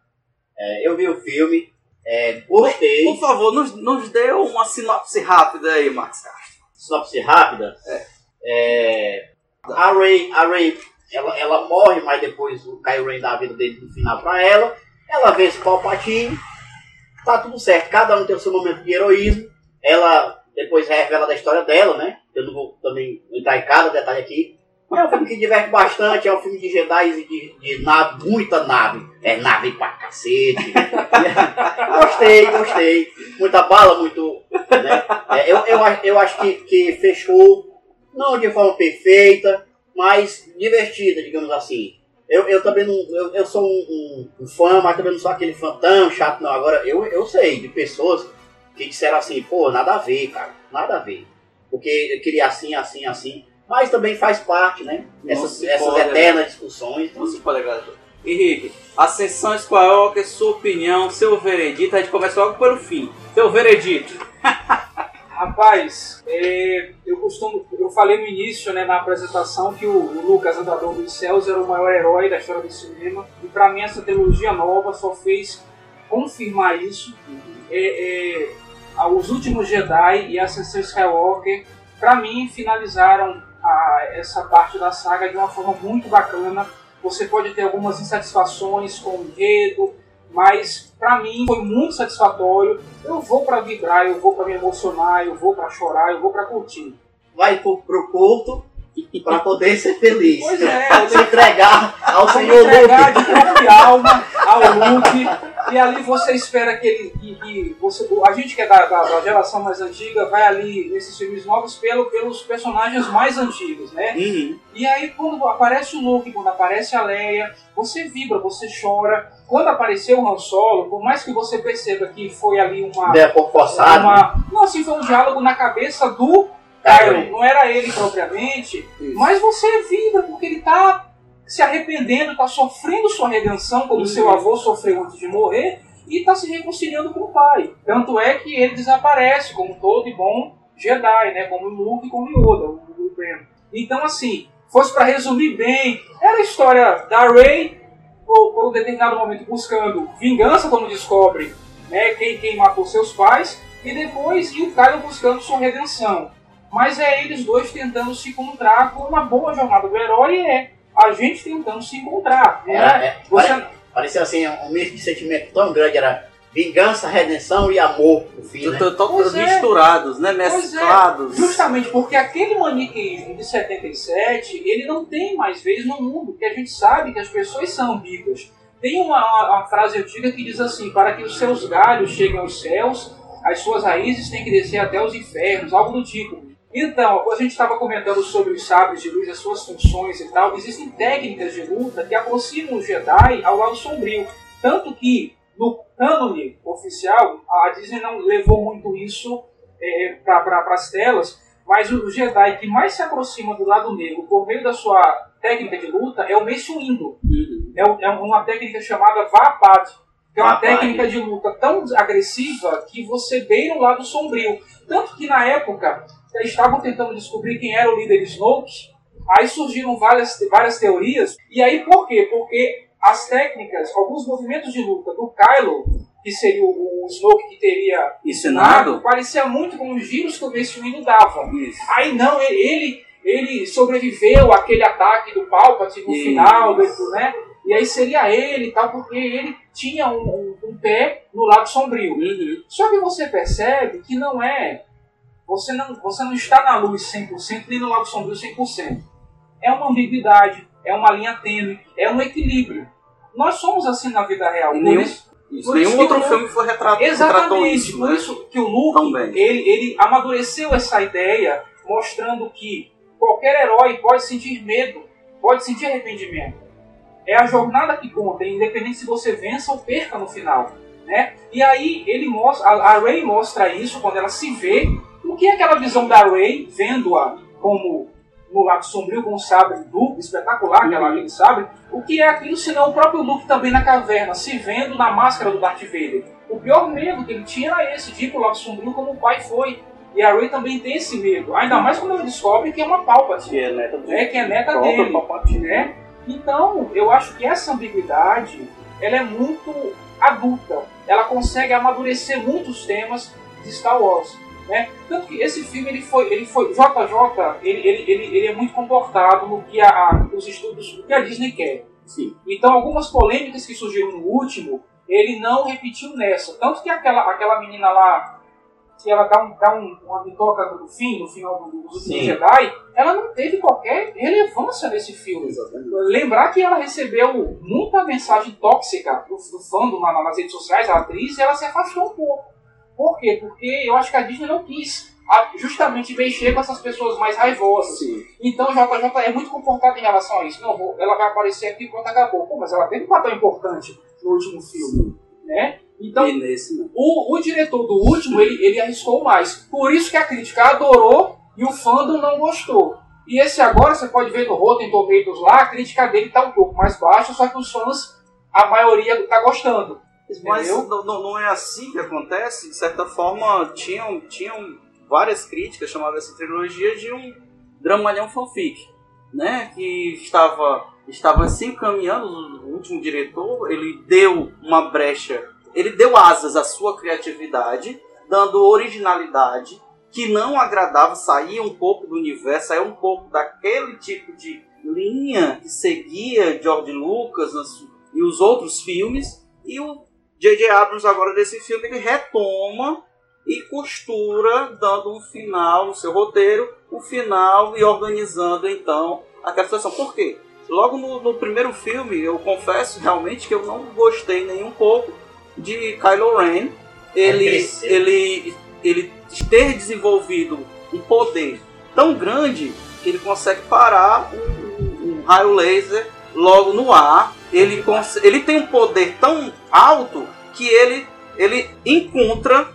É, eu vi o filme, é, gostei. Por favor, nos, nos dê uma sinopse rápida aí, Max Castro. Sinopse rápida. É, a Ray, a Ray ela, ela morre, mas depois o Kylo Ren dá a vida dele no final pra ela. Ela vence o Palpatine. Tá tudo certo. Cada um tem o seu momento de heroísmo. Ela depois revela da história dela, né? Eu não vou também entrar em cada detalhe aqui. É um filme que diverte bastante, é um filme de Jedi e de, de nave, muita nave. É nave pra cacete. gostei, gostei. Muita bala, muito. Né? É, eu, eu, eu acho que, que fechou, não de forma perfeita, mas divertida, digamos assim. Eu, eu também não. Eu, eu sou um, um- um fã, mas também não sou aquele fã tão chato, não. Agora, eu, eu sei de pessoas que disseram assim, pô, nada a ver, cara, nada a ver. Porque eu queria assim, assim, assim. Mas também faz parte, né? Essas, essas pode, eternas discussões. Não se pode agradar. Henrique, Ascensão Skywalker, sua opinião, seu veredito. A gente começa logo pelo fim. Seu veredito. Rapaz, é, eu costumo. Eu falei no início, né, na apresentação, que o, o Lucas Andador dos Céus era o maior herói da história do cinema. E pra mim essa trilogia nova só fez confirmar isso. É, é, os últimos Jedi e Ascensão Skywalker, pra mim, finalizaram a- essa parte da saga de uma forma muito bacana. Você pode ter algumas insatisfações com o enredo, mas pra mim foi muito satisfatório. Eu vou pra vibrar, eu vou pra me emocionar, eu vou pra chorar, eu vou pra curtir. Vai pro, pro culto para poder ser feliz. Pois é, Se entregar ao Senhor entregar Luke. de corpo e alma ao Luke. E ali você espera que ele. Que, que você, a gente que é da, da- da geração mais antiga vai ali nesses filmes novos pelo, pelos personagens mais antigos, né? E aí quando aparece o Luke, quando aparece a Leia, você vibra, você chora. Quando apareceu o Han Solo, por mais que você perceba que foi ali uma. É, por forçado, uma não, assim, foi um diálogo na cabeça do Kylo. Não era ele propriamente, mas você vibra porque ele tá se arrependendo, tá sofrendo sua redenção, como seu avô sofreu antes de morrer, e tá se reconciliando com o pai. Tanto é que ele desaparece, como todo e bom Jedi, né? Como o Luke e como Yoda, o o Ben. Então, assim, fosse para resumir bem, era a história da Rey, por, por um determinado momento buscando vingança quando descobre né, quem, quem matou seus pais, e depois e o Kylo buscando sua redenção. Mas é eles dois tentando se encontrar com uma boa jornada do herói é a gente tentando se encontrar. Né? Era, é, Você- pare- parecia assim, um misto de sentimento tão grande, era vingança, redenção e amor no fim, né? Tô- Pois é. misturados, né? É, Mesclados. justamente porque aquele maniqueísmo de 77, ele não tem mais vez no mundo, porque a gente sabe que as pessoas são ambíguas. Tem uma, uma- uma frase antiga que diz assim, para que os seus galhos cheguem aos céus, as suas raízes têm que descer até os infernos, algo do tipo. Então, a gente estava comentando sobre os sabres de luz, as suas funções e tal, existem técnicas de luta que aproximam o Jedi ao lado sombrio. Tanto que, no cânone oficial, a Disney não levou muito isso para as telas, mas o Jedi que mais se aproxima do lado negro por meio da sua técnica de luta é o Mace Windu. É, um- é uma técnica chamada Vapad, que é uma Vapad. técnica de luta tão agressiva que você beira o lado sombrio. Tanto que na época estavam tentando descobrir quem era o líder Snoke, aí surgiram várias, várias teorias. E aí por quê? Porque as técnicas, alguns movimentos de luta do Kylo, que seria o, o Snoke que teria Ensinado? parecia muito com os giros que o Mace Windu dava. Isso. Aí não, ele, ele, ele sobreviveu àquele ataque do Palpatine no Isso. final, do- né? E aí seria ele e tal, porque ele tinha um, um- um pé no lado sombrio. Uhum. Só que você percebe que não é. Você não, você não está na luz 100%, nem no lado sombrio 100%. É uma ambiguidade, é uma linha tênue, é um equilíbrio. Nós somos assim na vida real. E nenhum- isso, Isso, nenhum outro filme foi retratado Exatamente, isso, por né? isso que o Luke ele, ele amadureceu essa ideia, mostrando que qualquer herói pode sentir medo, pode sentir arrependimento. É a jornada que conta, independente se você vença ou perca no final. Né? E aí ele mostra, a, Rey mostra isso quando ela se vê. O que é aquela visão da Rey, vendo-a como no lado sombrio com o sabre duplo, espetacular, aquela, aquele sabre, o que é aquilo senão o próprio Luke também na caverna, se vendo na máscara do Darth Vader. O pior medo que ele tinha era esse, de ir pro lado sombrio como o pai foi. E a Rey também tem esse medo, ainda mais quando ela descobre que é uma Palpatine, Que é neta do né, que é neta dele. Palpatine. Né? Então, eu acho que essa ambiguidade ela é muito adulta. Ela consegue amadurecer muitos temas de Star Wars. Né? Tanto que esse filme ele foi, ele foi JJ, ele, ele, ele, ele é muito comportado no que a, os estudos, o que a Disney quer. Sim. Então, algumas polêmicas que surgiram no último, ele não repetiu nessa. Tanto que aquela, aquela menina lá, que ela dá, um, dá um, uma bitoca no fim, no final do, do. Jedi, ela não teve qualquer relevância nesse filme. Lembrar que ela recebeu muita mensagem tóxica do, do fandom nas redes sociais, a atriz, e ela se afastou um pouco. Por quê? Porque eu acho que a Disney não quis a- justamente mexer com essas pessoas mais raivosas. Então o JJ é muito comportado em relação a isso. Não, vou- ela vai aparecer aqui quando acabou. Pô, mas ela teve um papel importante no último filme. Né? Então, nesse o, o diretor do último, ele, ele arriscou mais. Por isso que a crítica adorou e o fandom não gostou. E esse agora, você pode ver no Rotten Tomatoes lá, a crítica dele tá um pouco mais baixa, só que os fãs, a maioria tá gostando. Mas não, não- é assim que acontece. De certa forma, tinham, tinham várias críticas chamavam essa trilogia de um dramalhão fanfic, né? Que estava, estava se encaminhando, o último diretor, ele deu uma brecha, ele deu asas à sua criatividade, dando originalidade, que não agradava, saía um pouco do universo, saía um pouco daquele tipo de linha que seguia George Lucas e os outros filmes, e o J.J. Abrams agora desse filme ele retoma e costura, dando um final no seu roteiro, um final e organizando então aquela situação. Por quê? Logo no, no primeiro filme, eu confesso realmente que eu não gostei nem um pouco de Kylo Ren. Ele, cresceu. ele, ele ter desenvolvido um poder tão grande que ele consegue parar um, um- um raio laser logo no ar. Ele, ele tem um poder tão alto que ele, ele encontra,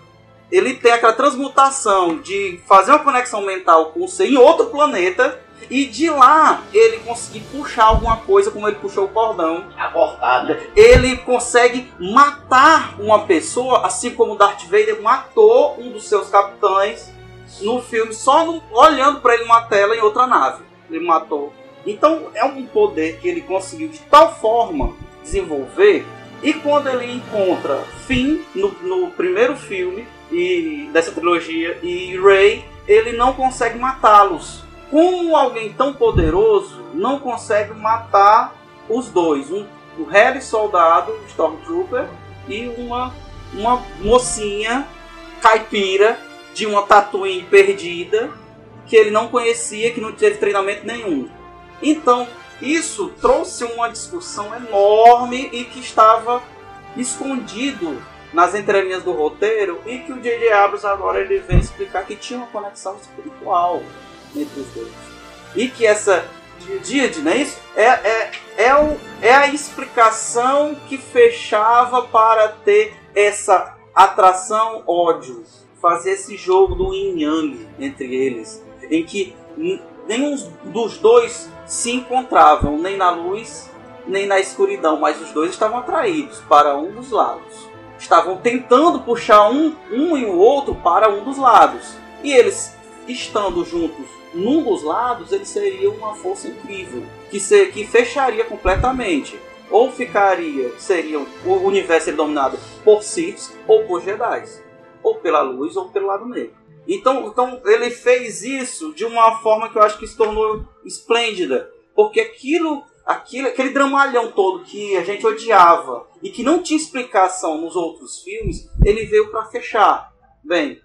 ele tem aquela transmutação de fazer uma conexão mental com você em outro planeta e de lá ele conseguir puxar alguma coisa como ele puxou o cordão. Abortada. Ele consegue matar uma pessoa, assim como Darth Vader matou um dos seus capitães no filme, só no- olhando para ele numa tela em outra nave. Ele matou. Então é um poder que ele conseguiu de tal forma desenvolver e quando ele encontra Finn no, no primeiro filme e dessa trilogia e Rey, ele não consegue matá-los. Como alguém tão poderoso não consegue matar os dois, um, o Harry soldado, Stormtrooper, e uma, uma mocinha caipira de uma Tatooine perdida que ele não conhecia, que não teve treinamento nenhum. Então, isso trouxe uma discussão enorme e que estava escondido nas entrelinhas do roteiro e que o J.J. Abrams agora ele vem explicar que tinha uma conexão espiritual entre os dois. E que essa Did, não é isso? É, é, é, o, é a explicação que fechava para ter essa atração ódio, fazer esse jogo do yin yang entre eles, em que nenhum dos dois se encontravam nem na luz nem na escuridão, mas os dois estavam atraídos para um dos lados. Estavam tentando puxar um, um e o outro para um dos lados. E eles, estando juntos num dos lados, eles seriam uma força incrível, que, se, que fecharia completamente. Ou ficaria, seria o universo seria dominado por Sith ou por Jedi. Ou pela luz ou pelo lado negro. Então, então ele fez isso de uma forma que eu acho que se tornou esplêndida. Porque aquilo, aquilo, aquele dramalhão todo que a gente odiava e que não tinha explicação nos outros filmes, ele veio para fechar. Bem,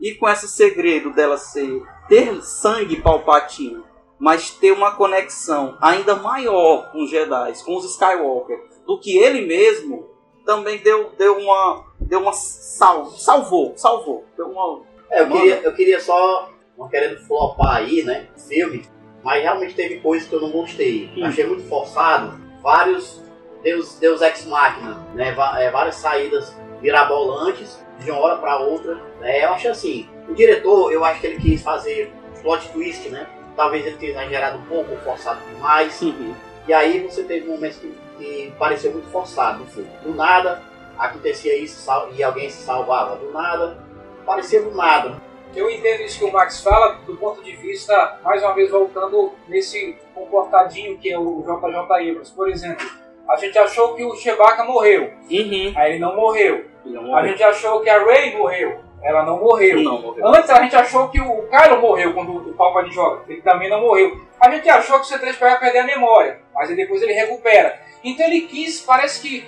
e com esse segredo dela ser ter sangue palpatino, mas ter uma conexão ainda maior com os Jedi, com os Skywalker, do que ele mesmo, também deu, deu uma deu uma sal, salvou, salvou, deu uma é, eu, queria, eu queria só, não querendo flopar aí, né, filme, mas realmente teve coisas que eu não gostei. Hum. Achei muito forçado, vários Deus, Deus Ex Machina, né, é, várias saídas mirabolantes de uma hora para outra. Né, eu acho assim, o diretor, eu acho que ele quis fazer plot twist, né, talvez ele tenha exagerado um pouco, forçado demais. Uhum. E aí você teve momentos que, que pareceu muito forçado no filme. Do nada acontecia isso e alguém se salvava. Do nada parecia do nada. Eu entendo isso que o Max fala do ponto de vista, mais uma vez voltando nesse comportadinho que é o JJ Abrams. Por exemplo, a gente achou que o Chewbacca morreu. Uhum. Aí ele não morreu. não morreu. A gente achou que a Rey morreu. Ela não morreu. Não morreu. Antes a gente achou que o Kylo morreu quando o Palpatine joga. Ele também não morreu. A gente achou que o C3PO ia perder a memória. Mas depois ele recupera. Então ele quis, parece que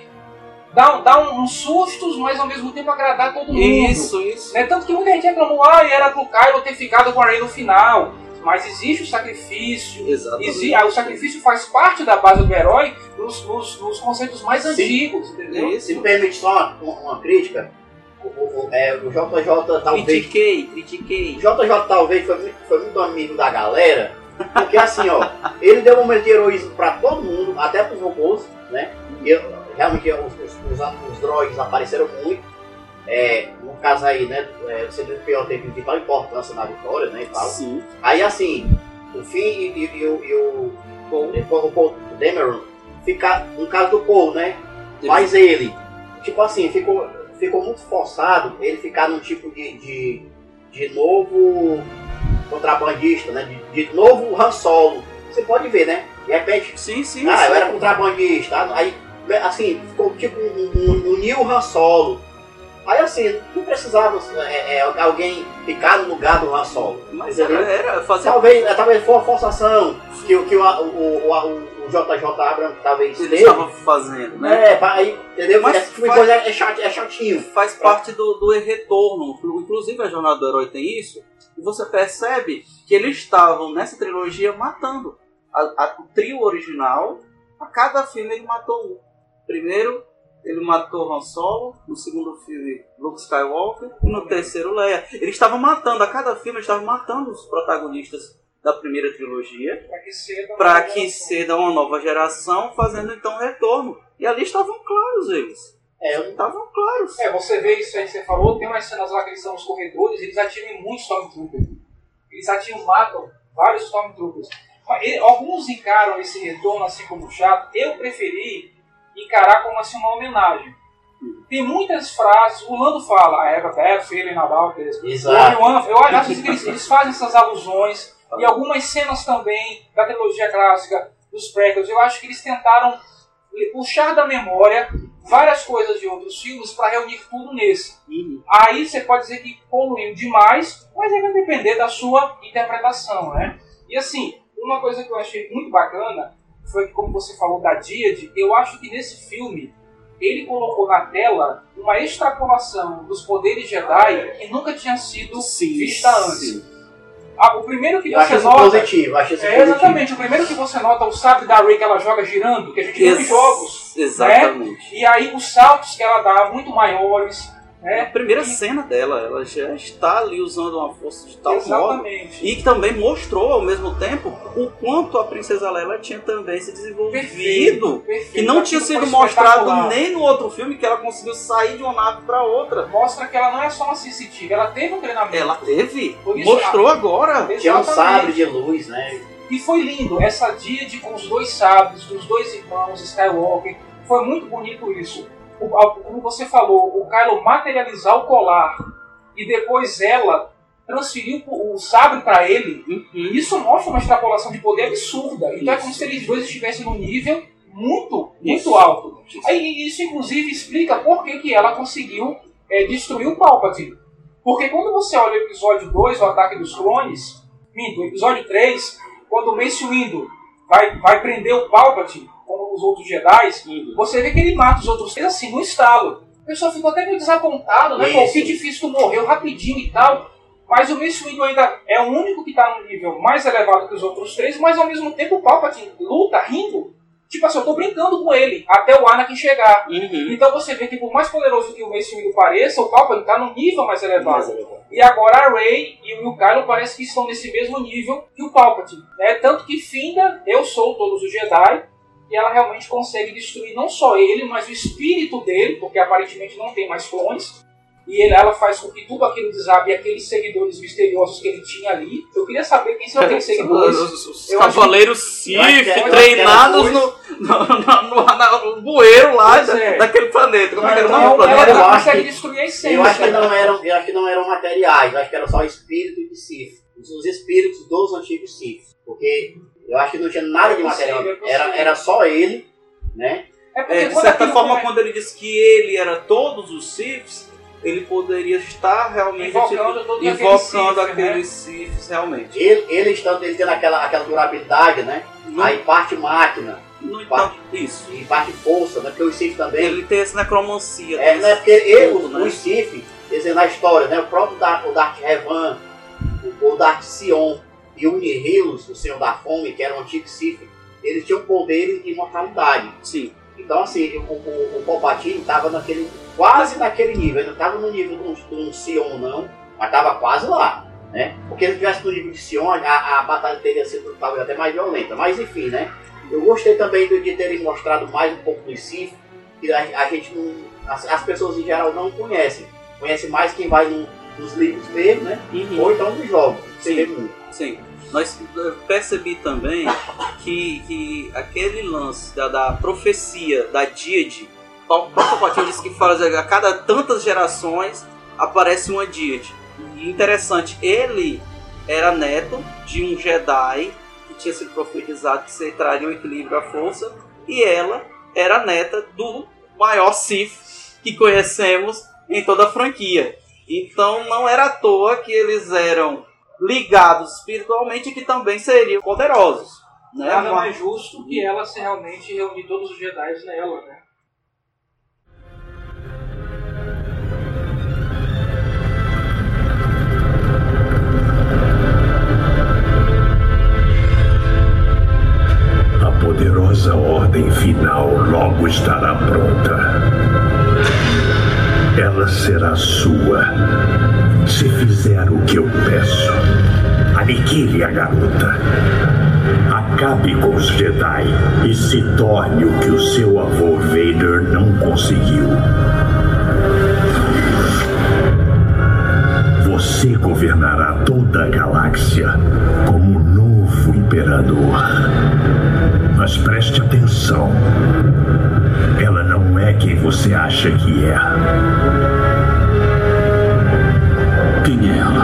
dá, dá uns sustos, mas ao mesmo tempo agradar todo mundo. Isso, isso. Né? Tanto que muita gente reclamou, ah, era pro Kylo ter ficado com a Rey no final. Mas existe o sacrifício. Exatamente. Existe, ah, o sacrifício faz parte da base do herói nos, nos, nos conceitos mais Sim. antigos, entendeu? Isso. Se me permite só uma, uma crítica, o, o, é, o JJ talvez. Critiquei, critiquei. O JJ talvez foi muito, foi muito amigo da galera, porque assim, ó, ele deu um momento de heroísmo pra todo mundo, até pros robôs, né? E eu, realmente os, os, os, os droids apareceram muito. É, no caso aí, né, é, o C3PO teve vital importância na vitória, né, e tal. Sim. Aí assim, o Finn e, e, e, o- e o Paul, o Paul Dameron fica no caso do Paul, né? Mas ele, tipo assim, ficou, ficou muito forçado ele ficar num tipo de, de, de novo contrabandista, né? De, de novo Han Solo. Você pode ver, né? De repente, Sim, sim. ah, sim. eu era contrabandista. Aí, assim, ficou tipo um, um, um New Han Solo. Aí assim, não precisava é, é, alguém ficar no lugar do Han Solo. Mas era, era fazer. Talvez, talvez foi uma forçação que, o- que o, o, o, o JJ Abrams talvez Ele teve. estava fazendo, né? É, aí, entendeu? Mas tipo faz- coisa é, chat, é chatinho. faz parte do, do retorno. Inclusive a Jornada do Herói tem isso. E você percebe que eles estavam nessa trilogia matando. A, a- o trio original, a cada filme ele matou um. Primeiro, ele matou Han Solo. No segundo filme, Luke Skywalker. E no terceiro, Leia. Eles estavam matando, a cada filme eles estavam matando os protagonistas da primeira trilogia. Para que ceda uma nova geração, fazendo então retorno. E ali estavam claros eles. É, Estavam claros. É, você vê isso aí que você falou, tem umas cenas lá que eles estão nos corredores, eles atiram muitos Stormtroopers. Eles atiram, matam vários Stormtroopers. Ele- Alguns encaram esse retorno assim como chato, eu preferi encarar como assim uma homenagem. Tem muitas frases, o Lando fala, I have a bad feeling about this. Exato. Eu acho que eles, eles fazem essas alusões, E algumas cenas também da trilogia clássica dos prequels, eu acho que eles tentaram puxar da memória várias coisas de outros filmes para reunir tudo nesse. Uhum. Aí você pode dizer que poluiu demais, mas aí vai depender da sua interpretação, né? E assim, uma coisa que eu achei muito bacana foi como você falou da Díade, eu acho que nesse filme ele colocou na tela uma extrapolação dos poderes Jedi que nunca tinha sido Sim, vista antes. sim. Ah, o primeiro que Eu acho você isso nota. positivo, acho isso É, positivo. exatamente, o primeiro que você nota é o sabre da Rey que ela joga girando, que a gente viu em Ex- jogos. Exatamente. E aí os saltos que ela dá muito maiores. A Né? primeira cena dela, ela já está ali usando uma força de tal modo. Exatamente. E que também mostrou ao mesmo tempo o quanto a Princesa Leia tinha também se desenvolvido. Perfeito, perfeito. Que não tinha sido mostrado nem no outro filme, que ela conseguiu sair de uma nave para outra. Mostra que ela não é só uma sensitiva, ela teve um treinamento. Ela teve. Mostrou agora. Tinha um Exatamente. sabre de luz, né? E foi lindo, essa Díade com os dois sabres, dos dois irmãos Skywalker. Foi muito bonito isso. Como você falou, o Kylo materializar o colar e depois ela transferir o, sabre para ele, Uhum. isso mostra uma extrapolação de poder absurda. Então é como se eles dois estivessem num nível muito, muito Isso. alto. Aí isso inclusive explica por que, que ela conseguiu é, destruir o Palpatine. Porque quando você olha o episódio 2, o ataque dos clones, minto, o episódio 3, quando o Mace Windu vai, vai prender o Palpatine com os outros Jedi, você vê que ele mata os outros três assim, no estalo. O pessoal ficou até meio desapontado, né? Pô, Isso. que difícil morreu rapidinho e tal. Mas o Mace Windu ainda é o único que está no nível mais elevado que os outros três, mas ao mesmo tempo o Palpatine luta rindo. Tipo assim, eu tô brincando com ele, até o Anakin chegar. Uhum. Então você vê que por mais poderoso que o Mace Windu pareça, o Palpatine tá num nível mais elevado. E agora a Rey e o Kylo parece que estão nesse mesmo nível que o Palpatine. Né? Tanto que finda, eu sou todos os Jedi, e ela realmente consegue destruir não só ele, mas o espírito dele, porque aparentemente não tem mais clones. E ele, ela faz com que tudo aquilo desabe e aqueles seguidores misteriosos que ele tinha ali. Eu queria saber quem são aqueles seguidores. Os, os acho Cavaleiros que é- treinados no, no, no, no- no bueiro lá é. daquele planeta. Como é que era o nome Então do ela, planeta? Ela consegue destruir a essência. Eu acho que não eram, eu acho que não eram materiais, eu acho que era só espírito de Sith. Os os espíritos dos antigos Sith. Porque eu acho que não tinha nada É de possível, material. é. Era, era só ele, né? É porque É, de certa forma, quando ele disse que ele era todos os Siths, ele poderia estar realmente Invocando todos invocando aqueles Sith, né? Siths realmente. Ele, ele, estando, ele tendo aquela, aquela durabilidade, né? No, Aí parte máquina no entanto, isso. e parte força, né? Porque os Sith também. Ele tem essa necromancia. É, né? Porque ele, os, né? os Sith, quer dizer, na história, né? O próprio Darth, o Darth Revan, o, o Darth Sion e o Nihilus, o Senhor da Fome, que era um antigo Sith, eles tinham poderes de imortalidade. Sim. Então, assim, o, o, o Palpatine estava naquele, quase naquele nível. Ele não estava no nível de um, Sion, não, mas estava quase lá. Né? Porque se ele tivesse no nível de Sion, a, a batalha teria sido talvez até mais violenta. Mas, enfim, né? Eu gostei também de, de terem mostrado mais um pouco do Sith, que a, a gente não. As, as pessoas em geral não conhecem. Conhece mais quem vai no- nos livros mesmo, né? Uhum. Ou então nos jogos. Sim. Sim. Nós percebi também que, que aquele lance da, da profecia da Díade, o próprio disse que fala a cada tantas gerações aparece uma Díade. Interessante, ele era neto de um Jedi que tinha sido profetizado que se traria um equilíbrio à força, e ela era neta do maior Sith que conhecemos em toda a franquia. Então não era à toa que eles eram ligados espiritualmente e que também seriam poderosos. Né? Nada Uma- mais justo que ela se realmente reunir todos os Jedi nela, né? A poderosa ordem final logo estará pronta. Ela será sua. Se fizer o que eu peço, aniquile a garota. Acabe com os Jedi e se torne o que o seu avô Vader não conseguiu. Você governará toda a galáxia como o novo imperador. Mas preste atenção. Ela não é quem você acha que é. Quem é ela?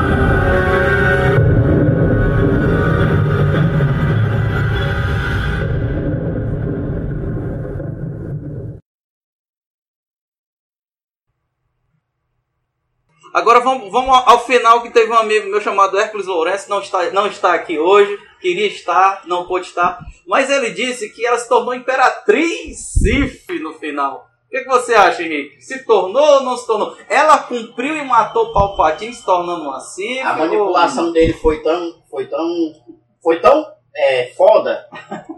Agora vamos, vamos ao final que teve um amigo meu chamado Hércules Lourenço, não está, não está aqui hoje, queria estar, não pôde estar, mas ele disse que ela se tornou imperatriz Sif no final. O que, que você acha, Henrique? Se tornou ou não se tornou? Ela cumpriu e matou Palpatine se tornando uma Sif? A manipulação dele foi tão, foi tão, foi tão é, foda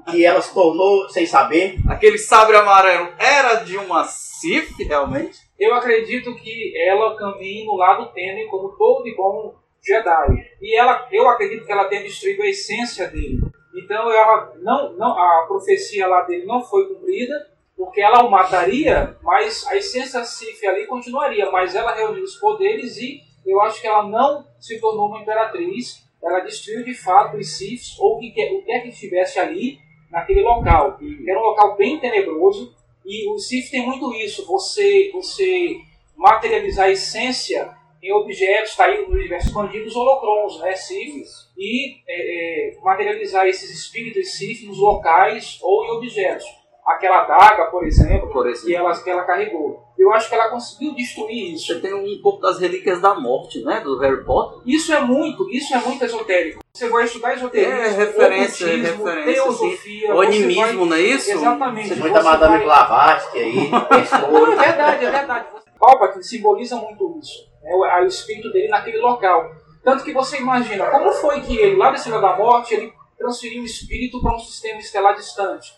que ela se tornou sem saber. Aquele sabre amarelo era de uma Sif, realmente? Eu acredito que ela caminha no lado tênue como todo e bom Jedi. E ela, eu acredito que ela tenha destruído a essência dele. Então ela não, não, a profecia lá dele não foi cumprida, porque ela o mataria, mas a essência Sith ali continuaria. Mas ela reuniu os poderes e eu acho que ela não se tornou uma imperatriz. Ela destruiu de fato os Siths, ou o que, o que é que estivesse ali naquele local. Era um local bem tenebroso. E o Sith tem muito isso, você, você materializar a essência em objetos, está aí no universo expandido, os holocrons, né, Sith, e é, é, materializar esses espíritos Sith nos locais ou em objetos. Aquela daga, por exemplo, Por exemplo. Que, ela, que ela carregou. Eu acho que ela conseguiu destruir isso. Você tem um pouco das relíquias da morte, né? Do Harry Potter. Isso é muito, isso é muito esotérico. Você vai estudar esoterismo, É, referência, ocultismo, referência, teosofia, sim. O você animismo, vai- não é isso? Exatamente. Muita Você Madame vai- Blavatsky aí, Não, é verdade, é verdade. Palpatine simboliza muito isso, né, o, o espírito dele naquele local. Tanto que você imagina, como foi que ele, lá da Estrela da Morte, ele transferiu o espírito para um sistema estelar distante?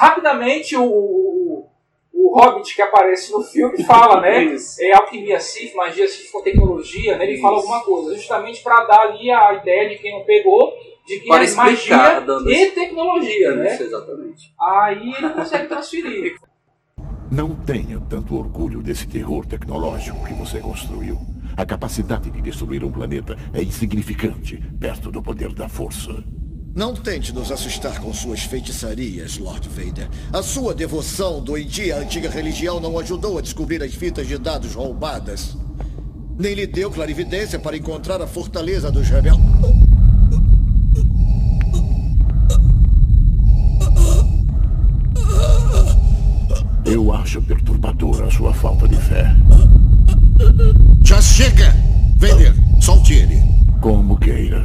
Rapidamente, o, o, o Hobbit que aparece no filme fala, né? Isso. É alquimia Sith, magia Sith com tecnologia, né? Ele Isso. fala alguma coisa, justamente para dar ali a ideia de quem não pegou, de que Para é magia dando e tecnologia, né? Isso, exatamente. Aí ele consegue transferir. Não tenha tanto orgulho desse terror tecnológico que você construiu. A capacidade de destruir um planeta é insignificante perto do poder da força. Não tente nos assustar com suas feitiçarias, Lord Vader. A sua devoção doentia à antiga religião não ajudou a descobrir as fitas de dados roubadas. Nem lhe deu clarividência para encontrar a fortaleza dos rebeldes. Eu acho perturbadora a sua falta de fé. Já chega! Vader, solte ele. Como queira.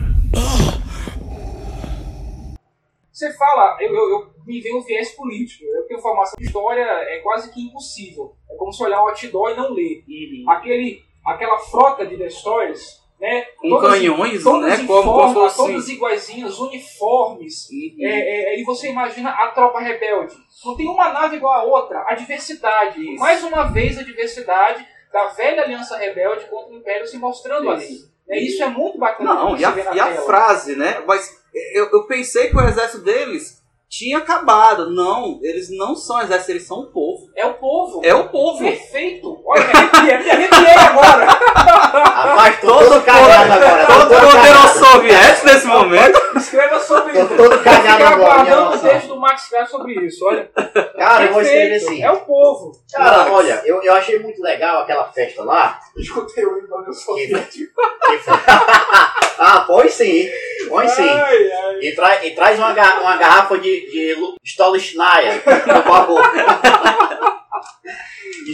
Você fala, eu, eu, eu me vem um viés político. Eu tenho formação de história, é quase que impossível. É como se olhar um outdoor e não ler. Aquele, aquela frota de destroyers, né? Com canhões, todas né? em Como- como fosse- todas iguaizinhas, uniformes. Uhum. É, é, e você imagina a tropa rebelde. Não tem uma nave igual a outra. A diversidade. Mais uma vez a diversidade da velha aliança rebelde contra o Império se mostrando ali. É, isso é muito bacana. Não, e a, e a frase, né? Mas eu, eu pensei que o exército deles tinha acabado. Não, eles não são exército, eles são o povo. É o povo. É o povo. Perfeito. Olha, me arrepiei, me arrepiei agora. Rapaz, tô Todo todo cagado agora. Todo poderoso soviético nesse momento. Escreva sobre Tô isso. todo cagado agora, minha aguardando o texto do Max Gaia sobre isso. Olha. Cara, eu vou escrever Perfeito. assim. É o povo. Cara, olha, eu, eu achei muito legal aquela festa lá. Escutei o hino da União Soviética. ah, põe sim. Põe sim. Ai, ai. E, tra- e traz uma, ga- uma garrafa de, de Stolichnaya, por favor.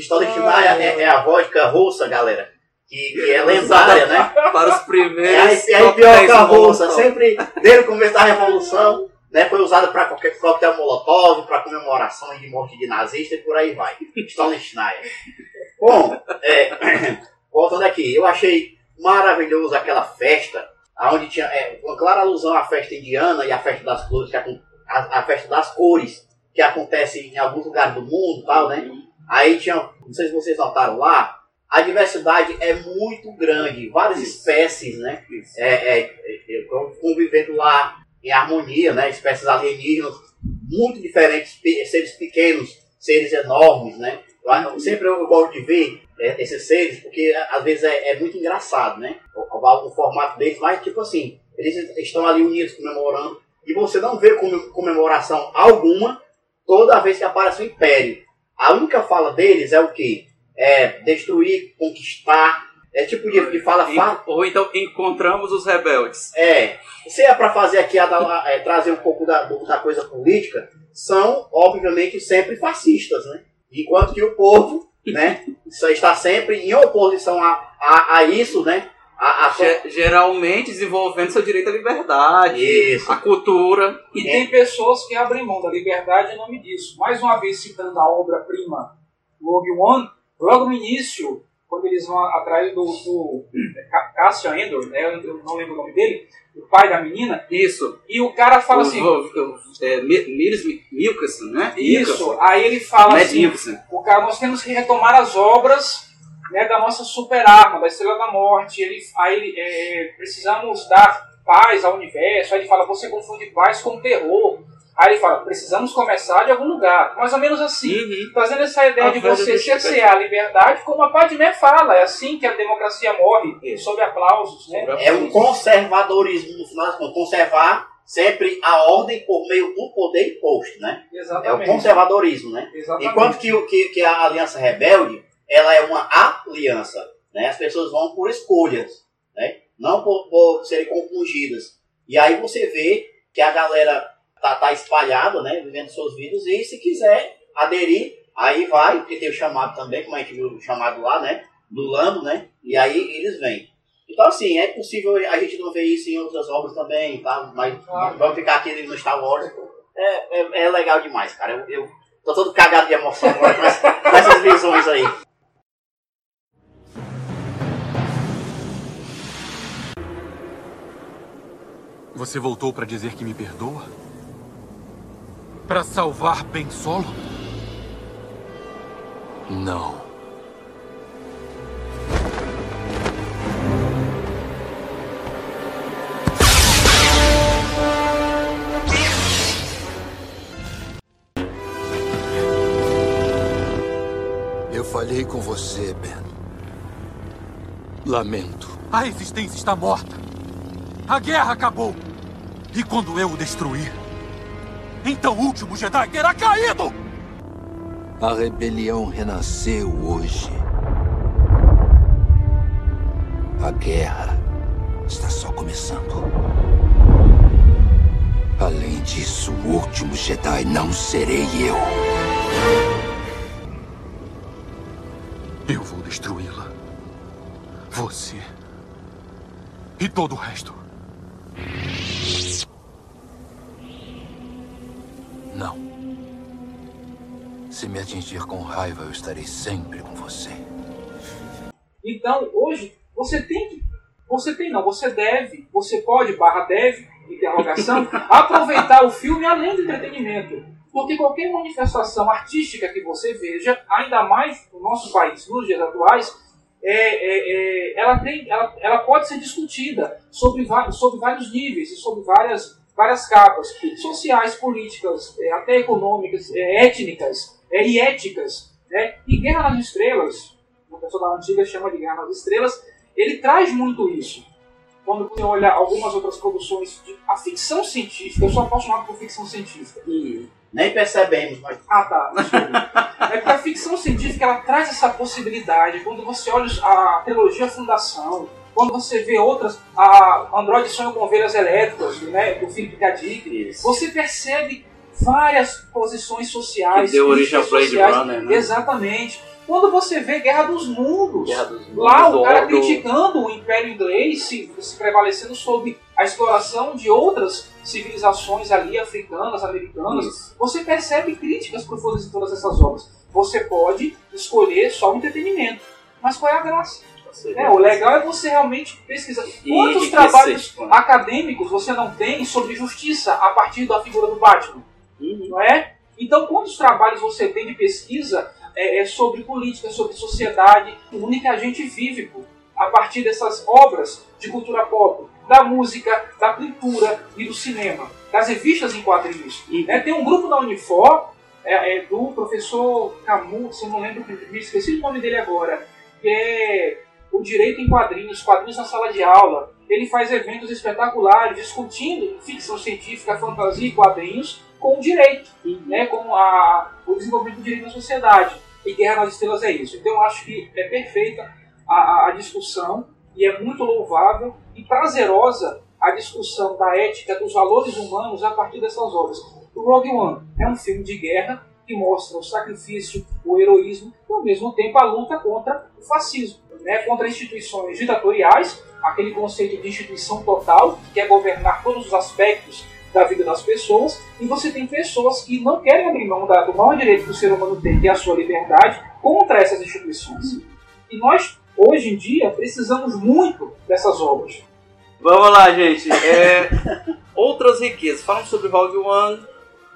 Stolichnaya é, é a vodka russa, galera. Que, que é lendária, né? Para os É a, primeiros. é a top ipioca 10 russa, sempre desde o começo da Revolução, né, foi usada para qualquer coquetel molotov, para comemorações de morte de nazista e por aí vai. Stolichnaya. Bom, é, voltando aqui, eu achei maravilhoso aquela festa, onde tinha é, uma clara alusão à festa indiana e à festa das flores, que a, a festa das cores, que acontece em alguns lugares do mundo, tal, né? Aí tinha, não sei se vocês notaram lá, a diversidade é muito grande, várias espécies, né? É, é, é, convivendo lá em harmonia, né? Espécies alienígenas muito diferentes, seres pequenos, seres enormes, né? Eu- sempre eu gosto de ver é, esses seres, porque às vezes é, é muito engraçado, né? O, o, o formato deles, mas tipo assim, eles estão ali unidos comemorando, e você não vê come- comemoração alguma toda vez que aparece o Império. A única fala deles é o quê? É destruir, conquistar, é tipo de, de fala fa- Ou então encontramos os rebeldes. é, se é para fazer aqui, a é, trazer um pouco da, da coisa política, são, obviamente, sempre fascistas, né? Enquanto que o povo né? Está sempre em oposição a, a, a isso, né? A, a... Ge- geralmente desenvolvendo seu direito à liberdade, Isso. a cultura. E tem pessoas que abrem mão da liberdade em nome disso. Mais uma vez citando a obra-prima Rogue One, logo no início, quando eles vão atrás do, do Ca- Cassian Endor, né, eu não lembro o nome dele, o pai da menina, Isso. e o cara fala assim, O- o- o- é, Mi- Miles Mi- Milkerson, né? isso, Milkerson. aí ele fala Matt assim, o cara, nós temos que retomar as obras né, da nossa super arma, da Estrela da Morte. Ele, aí ele, é, precisamos dar paz ao universo. Aí ele fala, você confunde paz com terror. Aí ele fala, precisamos começar de algum lugar. Mais ou menos assim. Uhum. Trazendo essa ideia A de você justiça. cercear a liberdade, como a Padmé fala. É assim que a democracia morre, Isso. sob aplausos. Né? É um conservadorismo, no final das contas, conservar sempre a ordem por meio do poder imposto, né? É o Exatamente. conservadorismo, né? Exatamente. Enquanto que, o- que, que a Aliança Rebelde, ela é uma aliança, né? As pessoas vão por escolhas, né? Não por, por serem compungidas. E aí você vê que a galera tá, tá espalhada, né? Vivendo suas vidas e se quiser aderir, aí vai, porque tem o chamado também, como a gente viu o chamado lá, né? Do Lando, né? E aí eles vêm. Então, assim, é possível a gente não ver isso em outras obras também, tá? Mas Claro. vamos ficar aqui no Star Wars. É, é, é legal demais, cara. Eu, eu tô todo cagado de emoção agora com essas visões aí. Você voltou para dizer que me perdoa? Para salvar Ben Solo? Não. Eu falhei com você, Ben. Lamento. A existência está morta. A guerra acabou. E quando eu o destruir, então o último Jedi terá caído! A rebelião renasceu hoje. A guerra está só começando. Além disso, o último Jedi não serei eu. Eu vou destruí-la. Você. E todo o resto. Atingir com raiva, eu estarei sempre com você. Então, hoje, você tem que. Você tem não, você deve, você pode, barra deve, interrogação, aproveitar o filme além do entretenimento. Porque qualquer manifestação artística que você veja, ainda mais no nosso país, nos dias atuais, é, é, é, ela, tem, ela, ela pode ser discutida sobre, sobre vários níveis e sobre várias, várias capas sociais, políticas, é, até econômicas, é, étnicas é, e éticas. Né? E Guerra nas Estrelas, uma pessoa da antiga chama de Guerra nas Estrelas, ele traz muito isso. Quando você olha algumas outras produções, de, a ficção científica, eu sou apaixonado por ficção científica. Nem percebemos, mas Ah, tá. é porque a ficção científica ela traz essa possibilidade. Quando você olha a trilogia Fundação, quando você vê outras, a Android sonha com ovelhas elétricas, né, do Philip K. Dick, você percebe várias posições sociais. Que deu origem ao Blade sociais. Runner, né? Exatamente. Quando você vê Guerra dos Mundos, Guerra dos Mundos, lá do o cara Ordo. criticando o Império Inglês, se, se prevalecendo sobre a exploração de outras civilizações ali, africanas, americanas, você percebe críticas profundas em todas essas obras. Você pode escolher só o entretenimento. Mas qual é a graça? É, o legal é você realmente pesquisar. Quantos trabalhos acadêmicos você não tem sobre justiça a partir da figura do Batman? Não é? Então, quantos trabalhos você tem de pesquisa é, é sobre política, sobre sociedade, o que a gente vive pô, a partir dessas obras de cultura pop, da música, da pintura e do cinema, das revistas em quadrinhos. né? Tem um grupo da Unifor, é, é, do professor Camus, se eu não lembro, me esqueci o nome dele agora, que é o direito em quadrinhos, quadrinhos na sala de aula. Ele faz eventos espetaculares discutindo ficção científica, fantasia e quadrinhos com o direito, né, com a, o desenvolvimento do direito na sociedade. E Guerra nas Estrelas é isso. Então eu acho que é perfeita a, a- discussão e é muito louvável e prazerosa a discussão da ética, dos valores humanos a partir dessas obras. O Rogue One é um filme de guerra que mostra o sacrifício, o heroísmo e ao mesmo tempo a luta contra o fascismo, né? contra instituições ditatoriais, aquele conceito de instituição total que quer governar todos os aspectos da vida das pessoas, e você tem pessoas que não querem abrir mão da, do maior direito que o ser humano tem, que é a sua liberdade, contra essas instituições. E nós, hoje em dia, precisamos muito dessas obras. Vamos lá, gente. É, outras riquezas. Falando sobre Rogue One.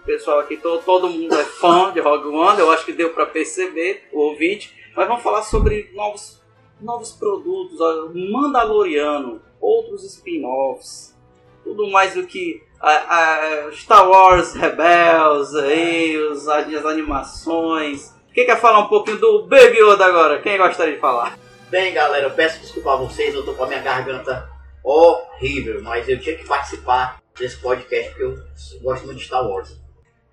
Pessoal aqui, todo, todo mundo é fã de Rogue One. Eu acho que deu para perceber, o ouvinte. Mas vamos falar sobre novos, novos produtos. Mandaloriano, outros spin-offs. Tudo mais do que a, a Star Wars Rebels, aí, os, as animações. Quem quer falar um pouquinho do Baby Yoda agora? Quem gostaria de falar? Bem, galera, eu peço desculpa a vocês, eu tô com a minha garganta horrível, mas eu tinha que participar desse podcast porque eu gosto muito de Star Wars.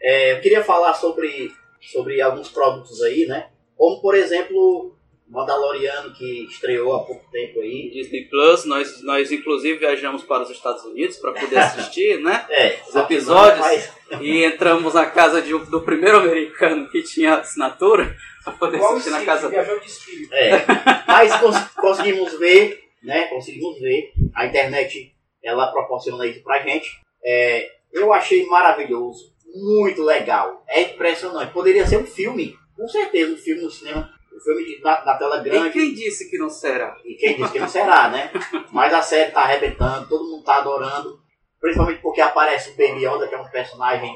É, eu queria falar sobre, sobre alguns produtos aí, né? Como, por exemplo, Mandaloriano, que estreou há pouco tempo aí. Disney Plus, nós, nós inclusive viajamos para os Estados Unidos para poder assistir, né? É, os episódios. E entramos na casa de, do primeiro americano que tinha assinatura para poder Igual o assistir na casa dele. viajou de espírito. É, mas cons- conseguimos ver, né? Conseguimos ver. A internet, ela proporciona isso pra gente. É, eu achei maravilhoso, muito legal, é impressionante. Poderia ser um filme, com certeza, um filme no cinema, filme de, na, na tela E grande. quem disse que não será? E quem disse que não será, né? Mas a série tá arrebentando, todo mundo tá adorando. Principalmente porque aparece o Baby Yoda, que é um personagem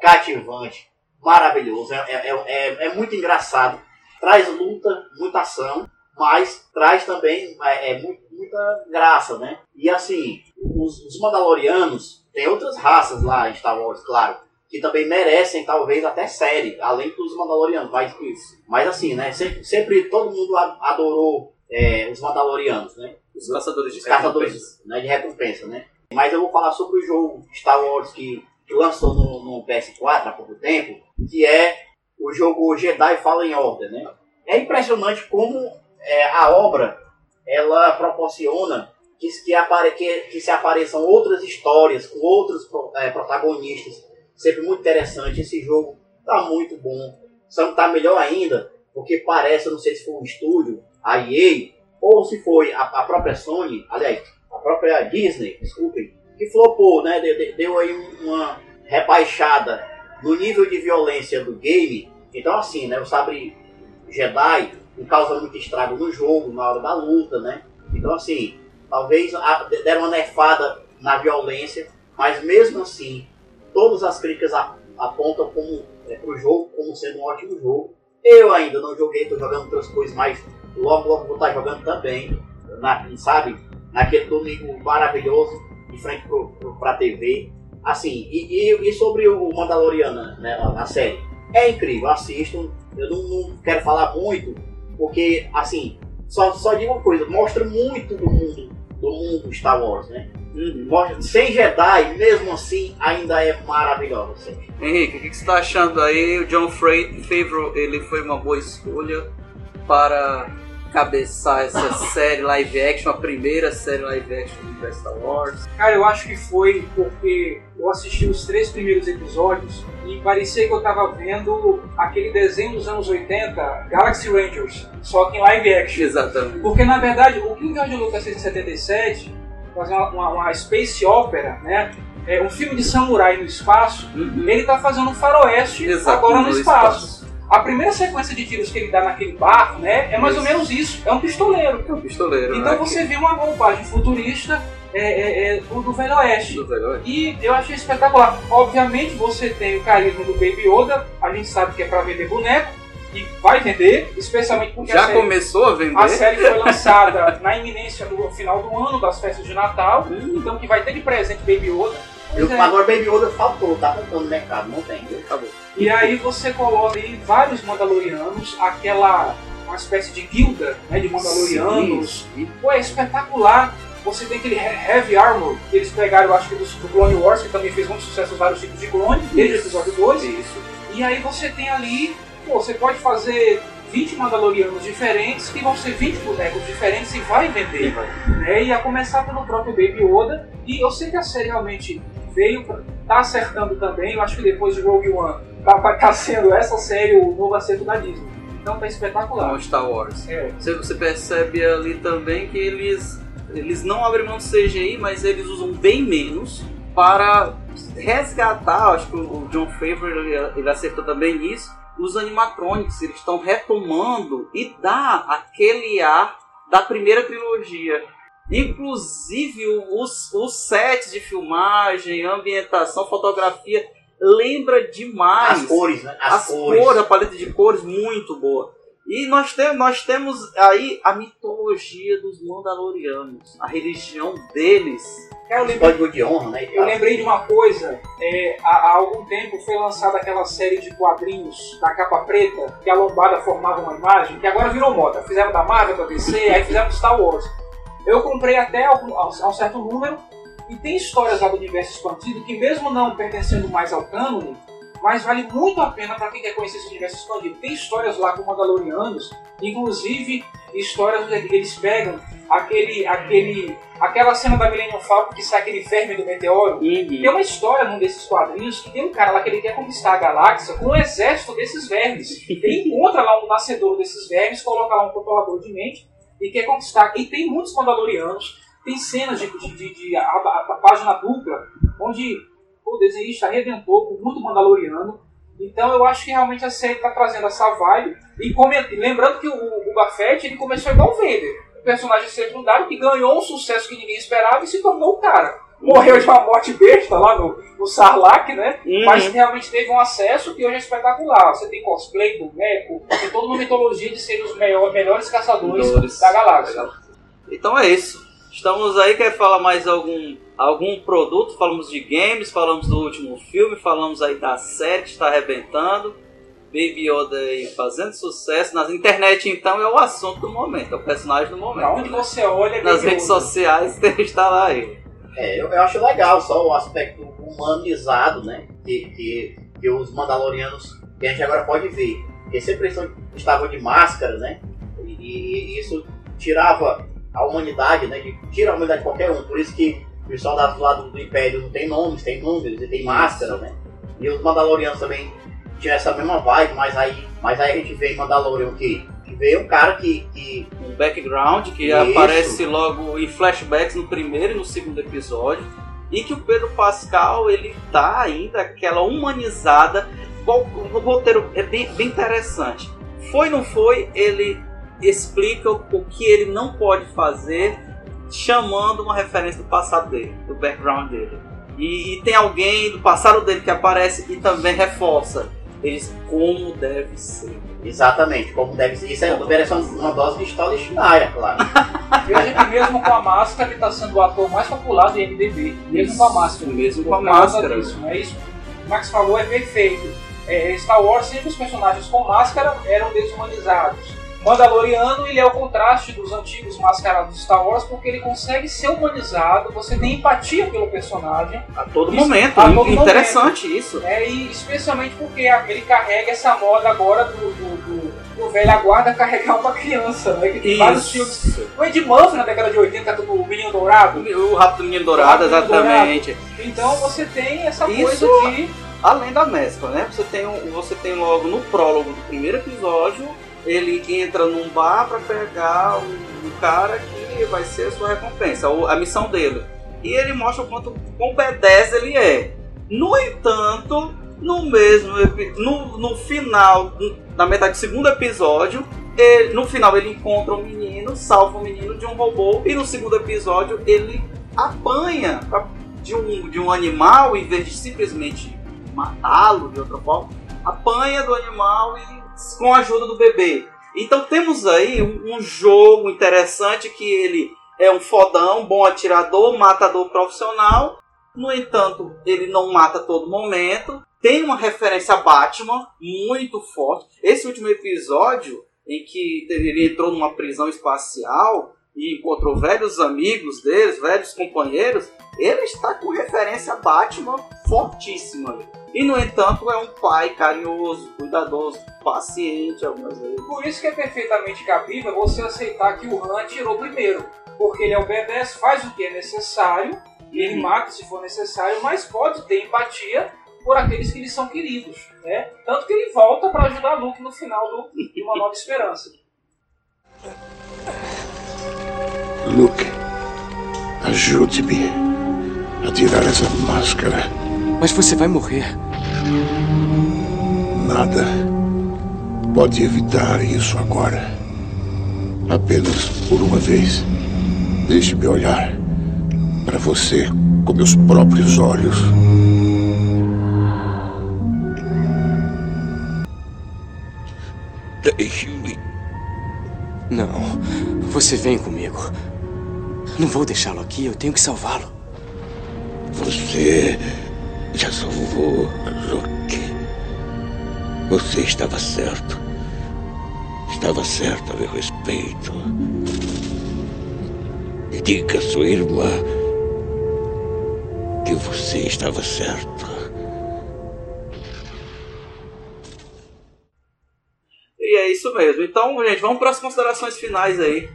cativante, maravilhoso. É, é, é, é muito engraçado. Traz luta, muita ação, mas traz também é, é, mu- muita graça, né? E assim, os, os Mandalorianos, tem outras raças lá em Star Wars, claro, que também merecem talvez até série, além dos Mandalorianos. Mas, mas assim, né? Sempre, sempre todo mundo adorou é, os Mandalorianos, né? Os caçadores de Os caçadores né, de recompensa, né? Mas eu vou falar sobre o jogo Star Wars que, que lançou no, no PS4 há pouco tempo, que é o jogo Jedi Fallen Order, né? É impressionante como é, a obra ela proporciona que, se- que, apare, que, que se apareçam outras histórias com outros é, protagonistas. Sempre muito interessante. Esse jogo tá muito bom. Só tá melhor ainda, porque parece, não sei se foi o estúdio, a EA, ou se foi a, a própria Sony, aliás, a própria Disney, desculpem, que flopou, né? Deu, deu- aí um- uma rebaixada no nível de violência do game. Então, assim, né? O sabre Jedi não causa muito estrago no jogo, na hora da luta, né? Então, assim, talvez deram uma nerfada na violência, mas mesmo assim, todas as críticas a- apontam como, é, pro jogo como sendo um ótimo jogo. Eu ainda não joguei, estou jogando outras coisas, mas logo, logo vou estar jogando também, na, sabe? Naquele domingo maravilhoso, de frente pro, pra TV. Assim, e, e, e sobre o Mandaloriano, né, a, a série. É incrível, assistam. Eu não, não quero falar muito, porque, assim, só, só digo uma coisa, mostra muito do mundo, do mundo Star Wars, né? Mostra, sem Jedi, mesmo assim, ainda é maravilhosa. Assim. Henrique, o que que você está achando aí? O John Favreau, ele foi uma boa escolha para cabeçar essa série live action, a primeira série live action do Star Wars. Cara, eu acho que foi porque eu assisti os três primeiros episódios e parecia que eu tava vendo aquele desenho dos anos 80, Galaxy Rangers, só que em live action. Exatamente. Porque na verdade o King George Lucas fez em 77, fazer uma, uma, uma space opera, né? É um filme de samurai no espaço, ele tá fazendo um faroeste Exato, agora no no espaço. A primeira sequência de tiros que ele dá naquele barco, né, é mais ou Isso. menos isso. É um pistoleiro. É um pistoleiro, Então né? você vê uma roupagem futurista é, é, é, do, do Velho Oeste. Do Velho Oeste. E eu achei espetacular. Obviamente você tem o carisma do Baby Yoda, a gente sabe que é pra vender boneco, e vai vender, especialmente porque Já a série, começou a vender? a série foi lançada na iminência do final do ano, das festas de Natal, então que vai ter de presente Baby Yoda. Eu, é. Agora Baby Yoda faltou, tá faltando no mercado, não tem. Acabou. E aí você coloca aí vários Mandalorianos, aquela uma espécie de guilda né, de Mandalorianos. Pô, é espetacular. Você tem aquele He- Heavy Armor que eles pegaram, eu acho que do, do Clone Wars, que também fez muito sucesso vários tipos de clone, desde o episódio 2. Isso. E aí você tem ali, pô, você pode fazer 20 Mandalorianos diferentes, que vão ser 20 bonecos diferentes e vai vender. Né? E a começar pelo próprio Baby Yoda. E eu sei que a série realmente veio tá acertando também. Eu acho que depois de Rogue One tá, vai tá sendo essa série o novo acerto da Disney. Então tá espetacular. Com Star Wars. É. Você, você percebe ali também que eles, eles não abrem mão do CGI, mas eles usam bem menos para resgatar, acho que o John Favreau ele acertou também nisso, os animatronics, eles estão retomando e dá aquele ar da primeira trilogia. Inclusive os, os sets de filmagem, ambientação, fotografia lembra demais. As cores, né? As, As cores. cores, a paleta de cores muito boa. E nós temos, nós temos aí a mitologia dos Mandalorianos, a religião deles. É, eu lembrei, Código de honra, né? eu lembrei de uma coisa, é, há, há algum tempo foi lançada aquela série de quadrinhos da capa preta, que a lombada formava uma imagem, que agora virou moda. Fizeram da Marvel, da DC, aí fizeram Star Wars. Eu comprei até algum, a um certo número, e tem histórias lá do universo expandido que mesmo não pertencendo mais ao cânone, mas vale muito a pena para quem quer conhecer esse universo expandido. Tem histórias lá com Mandalorianos, inclusive histórias onde eles pegam aquele, aquele, aquela cena da Millennium Falcon que sai aquele verme do meteoro. Tem uma história num desses quadrinhos que tem um cara lá que ele quer conquistar a galáxia com um exército desses vermes. Ele encontra lá um nascedor desses vermes, coloca lá um controlador de mente e quer conquistar. E tem muitos Mandalorianos, tem cenas de, de, de, de a, a- a página dupla, onde o desenhista redentou com muito Mandaloriano. Então eu acho que realmente a série está trazendo essa vibe. E coment- lembrando que o, Boba Fett ele começou igual o Vader. Um personagem secundário que ganhou um sucesso que ninguém esperava e se tornou o cara. Morreu de uma morte besta lá no, no Sarlacc, né? Uhum. Mas realmente teve um acesso que hoje é espetacular. Você tem cosplay do Meco, tem toda uma mitologia de ser os melhor- melhores caçadores da galáxia. Então é isso. Estamos aí, quer falar mais algum, algum produto? Falamos de games, falamos do último filme, falamos aí da série que está arrebentando. Baby Yoda aí fazendo sucesso. Nas internet, então, é o assunto do momento, é o personagem do momento. Pra onde você olha, Nas Baby redes Yoda. sociais está lá aí. É, eu, eu acho legal só o aspecto humanizado, né? Que, que, que os Mandalorianos, que a gente agora pode ver. Eles sempre estão- estavam de máscara, né? E, e- e isso tirava a humanidade, né? De, tira a humanidade de qualquer um. Por isso que os soldados lá do, do Império não tem nomes, tem números e tem máscara, né? E os Mandalorianos também tinham essa mesma vibe, mas aí, mas aí a gente vê em Mandalorian que, que veio um cara que, que Um background que Isso. aparece logo em flashbacks no primeiro e no segundo episódio. E que o Pedro Pascal, ele tá ainda aquela humanizada. O roteiro é bem, bem interessante. Foi não foi, ele explica o, que ele não pode fazer, chamando uma referência do passado dele, do background dele. E, e tem alguém do passado dele que aparece e também reforça. Eles como deve ser. Exatamente, como deve ser. Isso é uma, uma dose de história Schneider, claro. Veja que mesmo com a máscara, ele está sendo o ator mais popular do IMDB. Mesmo com a máscara. Mesmo com a máscara. disso, não é isso? O Max falou é perfeito. É, Star Wars, sempre os personagens com máscara eram desumanizados. Mandaloriano, ele é o contraste dos antigos mascarados de Star Wars, porque ele consegue ser humanizado, você tem empatia pelo personagem. A todo Isso, momento. a todo Interessante isso. É, e especialmente porque ele carrega essa moda agora do, do, do- do velho guarda carregar uma criança, né? Que tem vários filmes. Isso. O Ed Murphy na década de 80, do Menino Dourado. O Rápido Menino Dourado, exatamente. Então você tem essa Isso coisa de. além da mescla, né? Você tem, um- você tem logo no prólogo do primeiro episódio, ele entra num bar para pegar um, cara que vai ser a sua recompensa, a missão dele. E ele mostra o quanto B10 ele é. No entanto, no mesmo no, no final, na metade do segundo episódio, ele- no final ele encontra um menino, salva o menino de um robô, e no segundo episódio ele apanha de um, de um animal, em vez de simplesmente matá-lo de outra forma, apanha do animal e com a ajuda do bebê. Então temos aí um, um jogo interessante que ele é um fodão, bom atirador, matador profissional. No entanto, ele não mata a todo momento. Tem uma referência a Batman muito forte. Esse último episódio, em que ele entrou numa prisão espacial e encontrou velhos amigos deles, velhos companheiros, ele está com referência a Batman fortíssima. E no entanto, é um pai carinhoso, cuidadoso, paciente algumas vezes. Por isso que é perfeitamente cabível você aceitar que o Han tirou primeiro. Porque ele é o B10, faz o que é necessário, E ele mata se for necessário, mas pode ter empatia por aqueles que lhe são queridos. Né? Tanto que ele volta para ajudar Luke no final do, de Uma Nova Esperança. Luke, ajude-me a tirar essa máscara. Mas você vai morrer. Nada pode evitar isso agora. Apenas por uma vez. Deixe-me olhar para você com meus próprios olhos. Deixe-me. Não. Você vem comigo. Não vou deixá-lo aqui, eu tenho que salvá-lo. Você já salvou Luke. Você estava certo. Estava certo a meu respeito. Diga à sua irmã que você estava certo. E é isso mesmo. Então, gente, vamos para as considerações finais aí.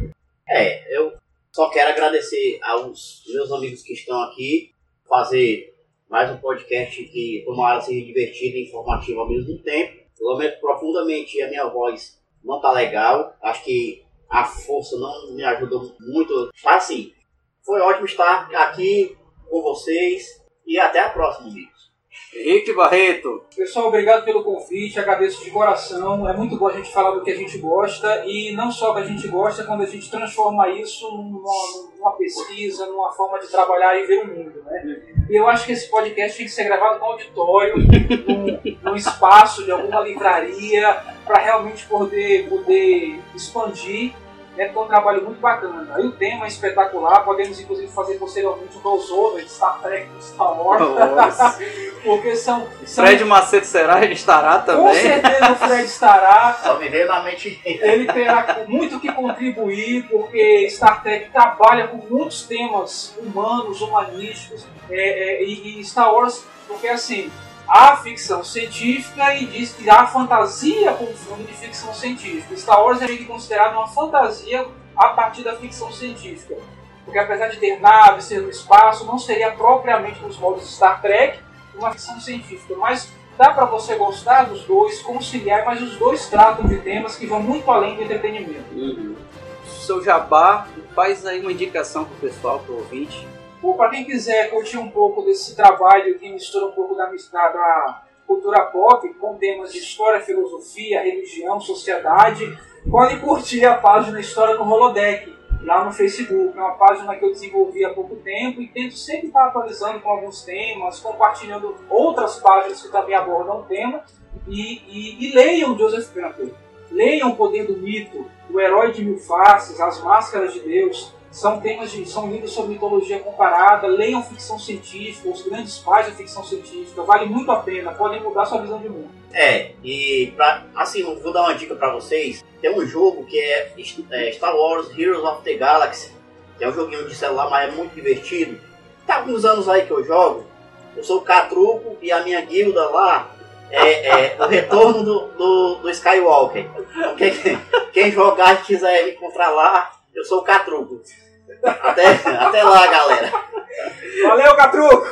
É, eu só quero agradecer aos meus amigos que estão aqui, fazer mais um podcast que tomara ser divertido e informativo ao mesmo tempo. Eu lamento profundamente a minha voz não tá legal. Acho que a força não me ajudou muito. Mas assim, foi ótimo estar aqui com vocês e até a próxima, amigos. Henrique Barreto. Pessoal, obrigado pelo convite, agradeço de coração. É muito bom a gente falar do que a gente gosta e não só que a gente gosta, quando a gente transforma isso numa, numa pesquisa, numa forma de trabalhar e ver o mundo. Né? E eu acho que esse podcast tem que ser gravado no auditório, num, num espaço de alguma livraria, para realmente poder, poder expandir né, porque é um trabalho muito bacana. Aí o tema é espetacular, podemos inclusive fazer posteriormente um crossover de Star Trek e Star Wars, porque são, são... Fred Macedo será, ele estará também. Com certeza o Fred estará. Só me veio na mente. Ele terá muito que contribuir, porque Star Trek trabalha com muitos temas humanos, humanísticos, é, é, e, e Star Wars, porque assim, há ficção científica e diz que há fantasia com fundo de ficção científica. Star Wars é meio que considerado uma fantasia a partir da ficção científica. Porque apesar de ter naves, ser no espaço, não seria propriamente nos moldes de Star Trek uma ficção científica. Mas dá para você gostar dos dois, conciliar, mas os dois tratam de temas que vão muito além do entretenimento. Uhum. Seu jabá, faz aí uma indicação pro pessoal, pro ouvinte. Para quem quiser curtir um pouco desse trabalho que mistura um pouco da, da, cultura pop com temas de história, filosofia, religião, sociedade, pode curtir a página História do Holodeck lá no Facebook. É uma página que eu desenvolvi há pouco tempo e tento sempre estar atualizando com alguns temas, compartilhando outras páginas que também abordam o tema. E, e, e leiam Joseph Campbell. Leiam O Poder do Mito, O Herói de Mil Faces, As Máscaras de Deus são temas de, são livros sobre mitologia comparada, leiam ficção científica, os grandes pais da ficção científica, vale muito a pena, podem mudar sua visão de mundo. É, e pra, assim, vou dar uma dica para vocês, tem um jogo que é, é, Star Wars Heroes of the Galaxy, que é um joguinho de celular, mas é muito divertido. Tá alguns anos aí que eu jogo, eu sou o Catruco e a minha guilda lá é, é o retorno do, do, do Skywalker. Quem, quem jogar e quiser me encontrar lá, eu sou o Catruco. Até, até lá, galera. Valeu, Catruco!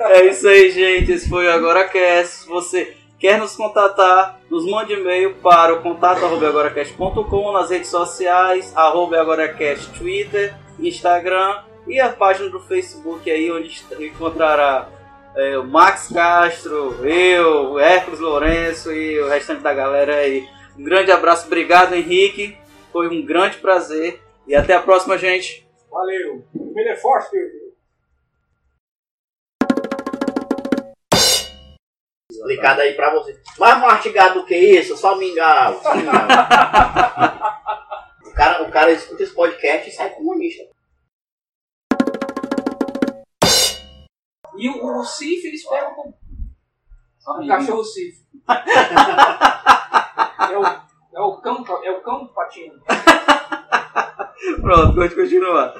É isso aí, gente. Esse foi o Agora Cast. Se você quer nos contatar, nos mande e-mail para o contato agoracast.com nas redes sociais, arroba agoracast, Twitter, Instagram e a página do Facebook aí, onde encontrará é, o Max Castro, eu, o Hércules Lourenço e o restante da galera aí. Um grande abraço, obrigado Henrique, foi um grande prazer e até a próxima, gente. Valeu. May the force Explicado aí pra você. Mais mastigado do que isso, só mingau. Só mingau. o, cara, o cara escuta esse podcast e sai comunista. E o, o Cif, eles pegam com. O cachorro Cif. é, o, é o cão, é o cão patinho. Pronto, pode continuar.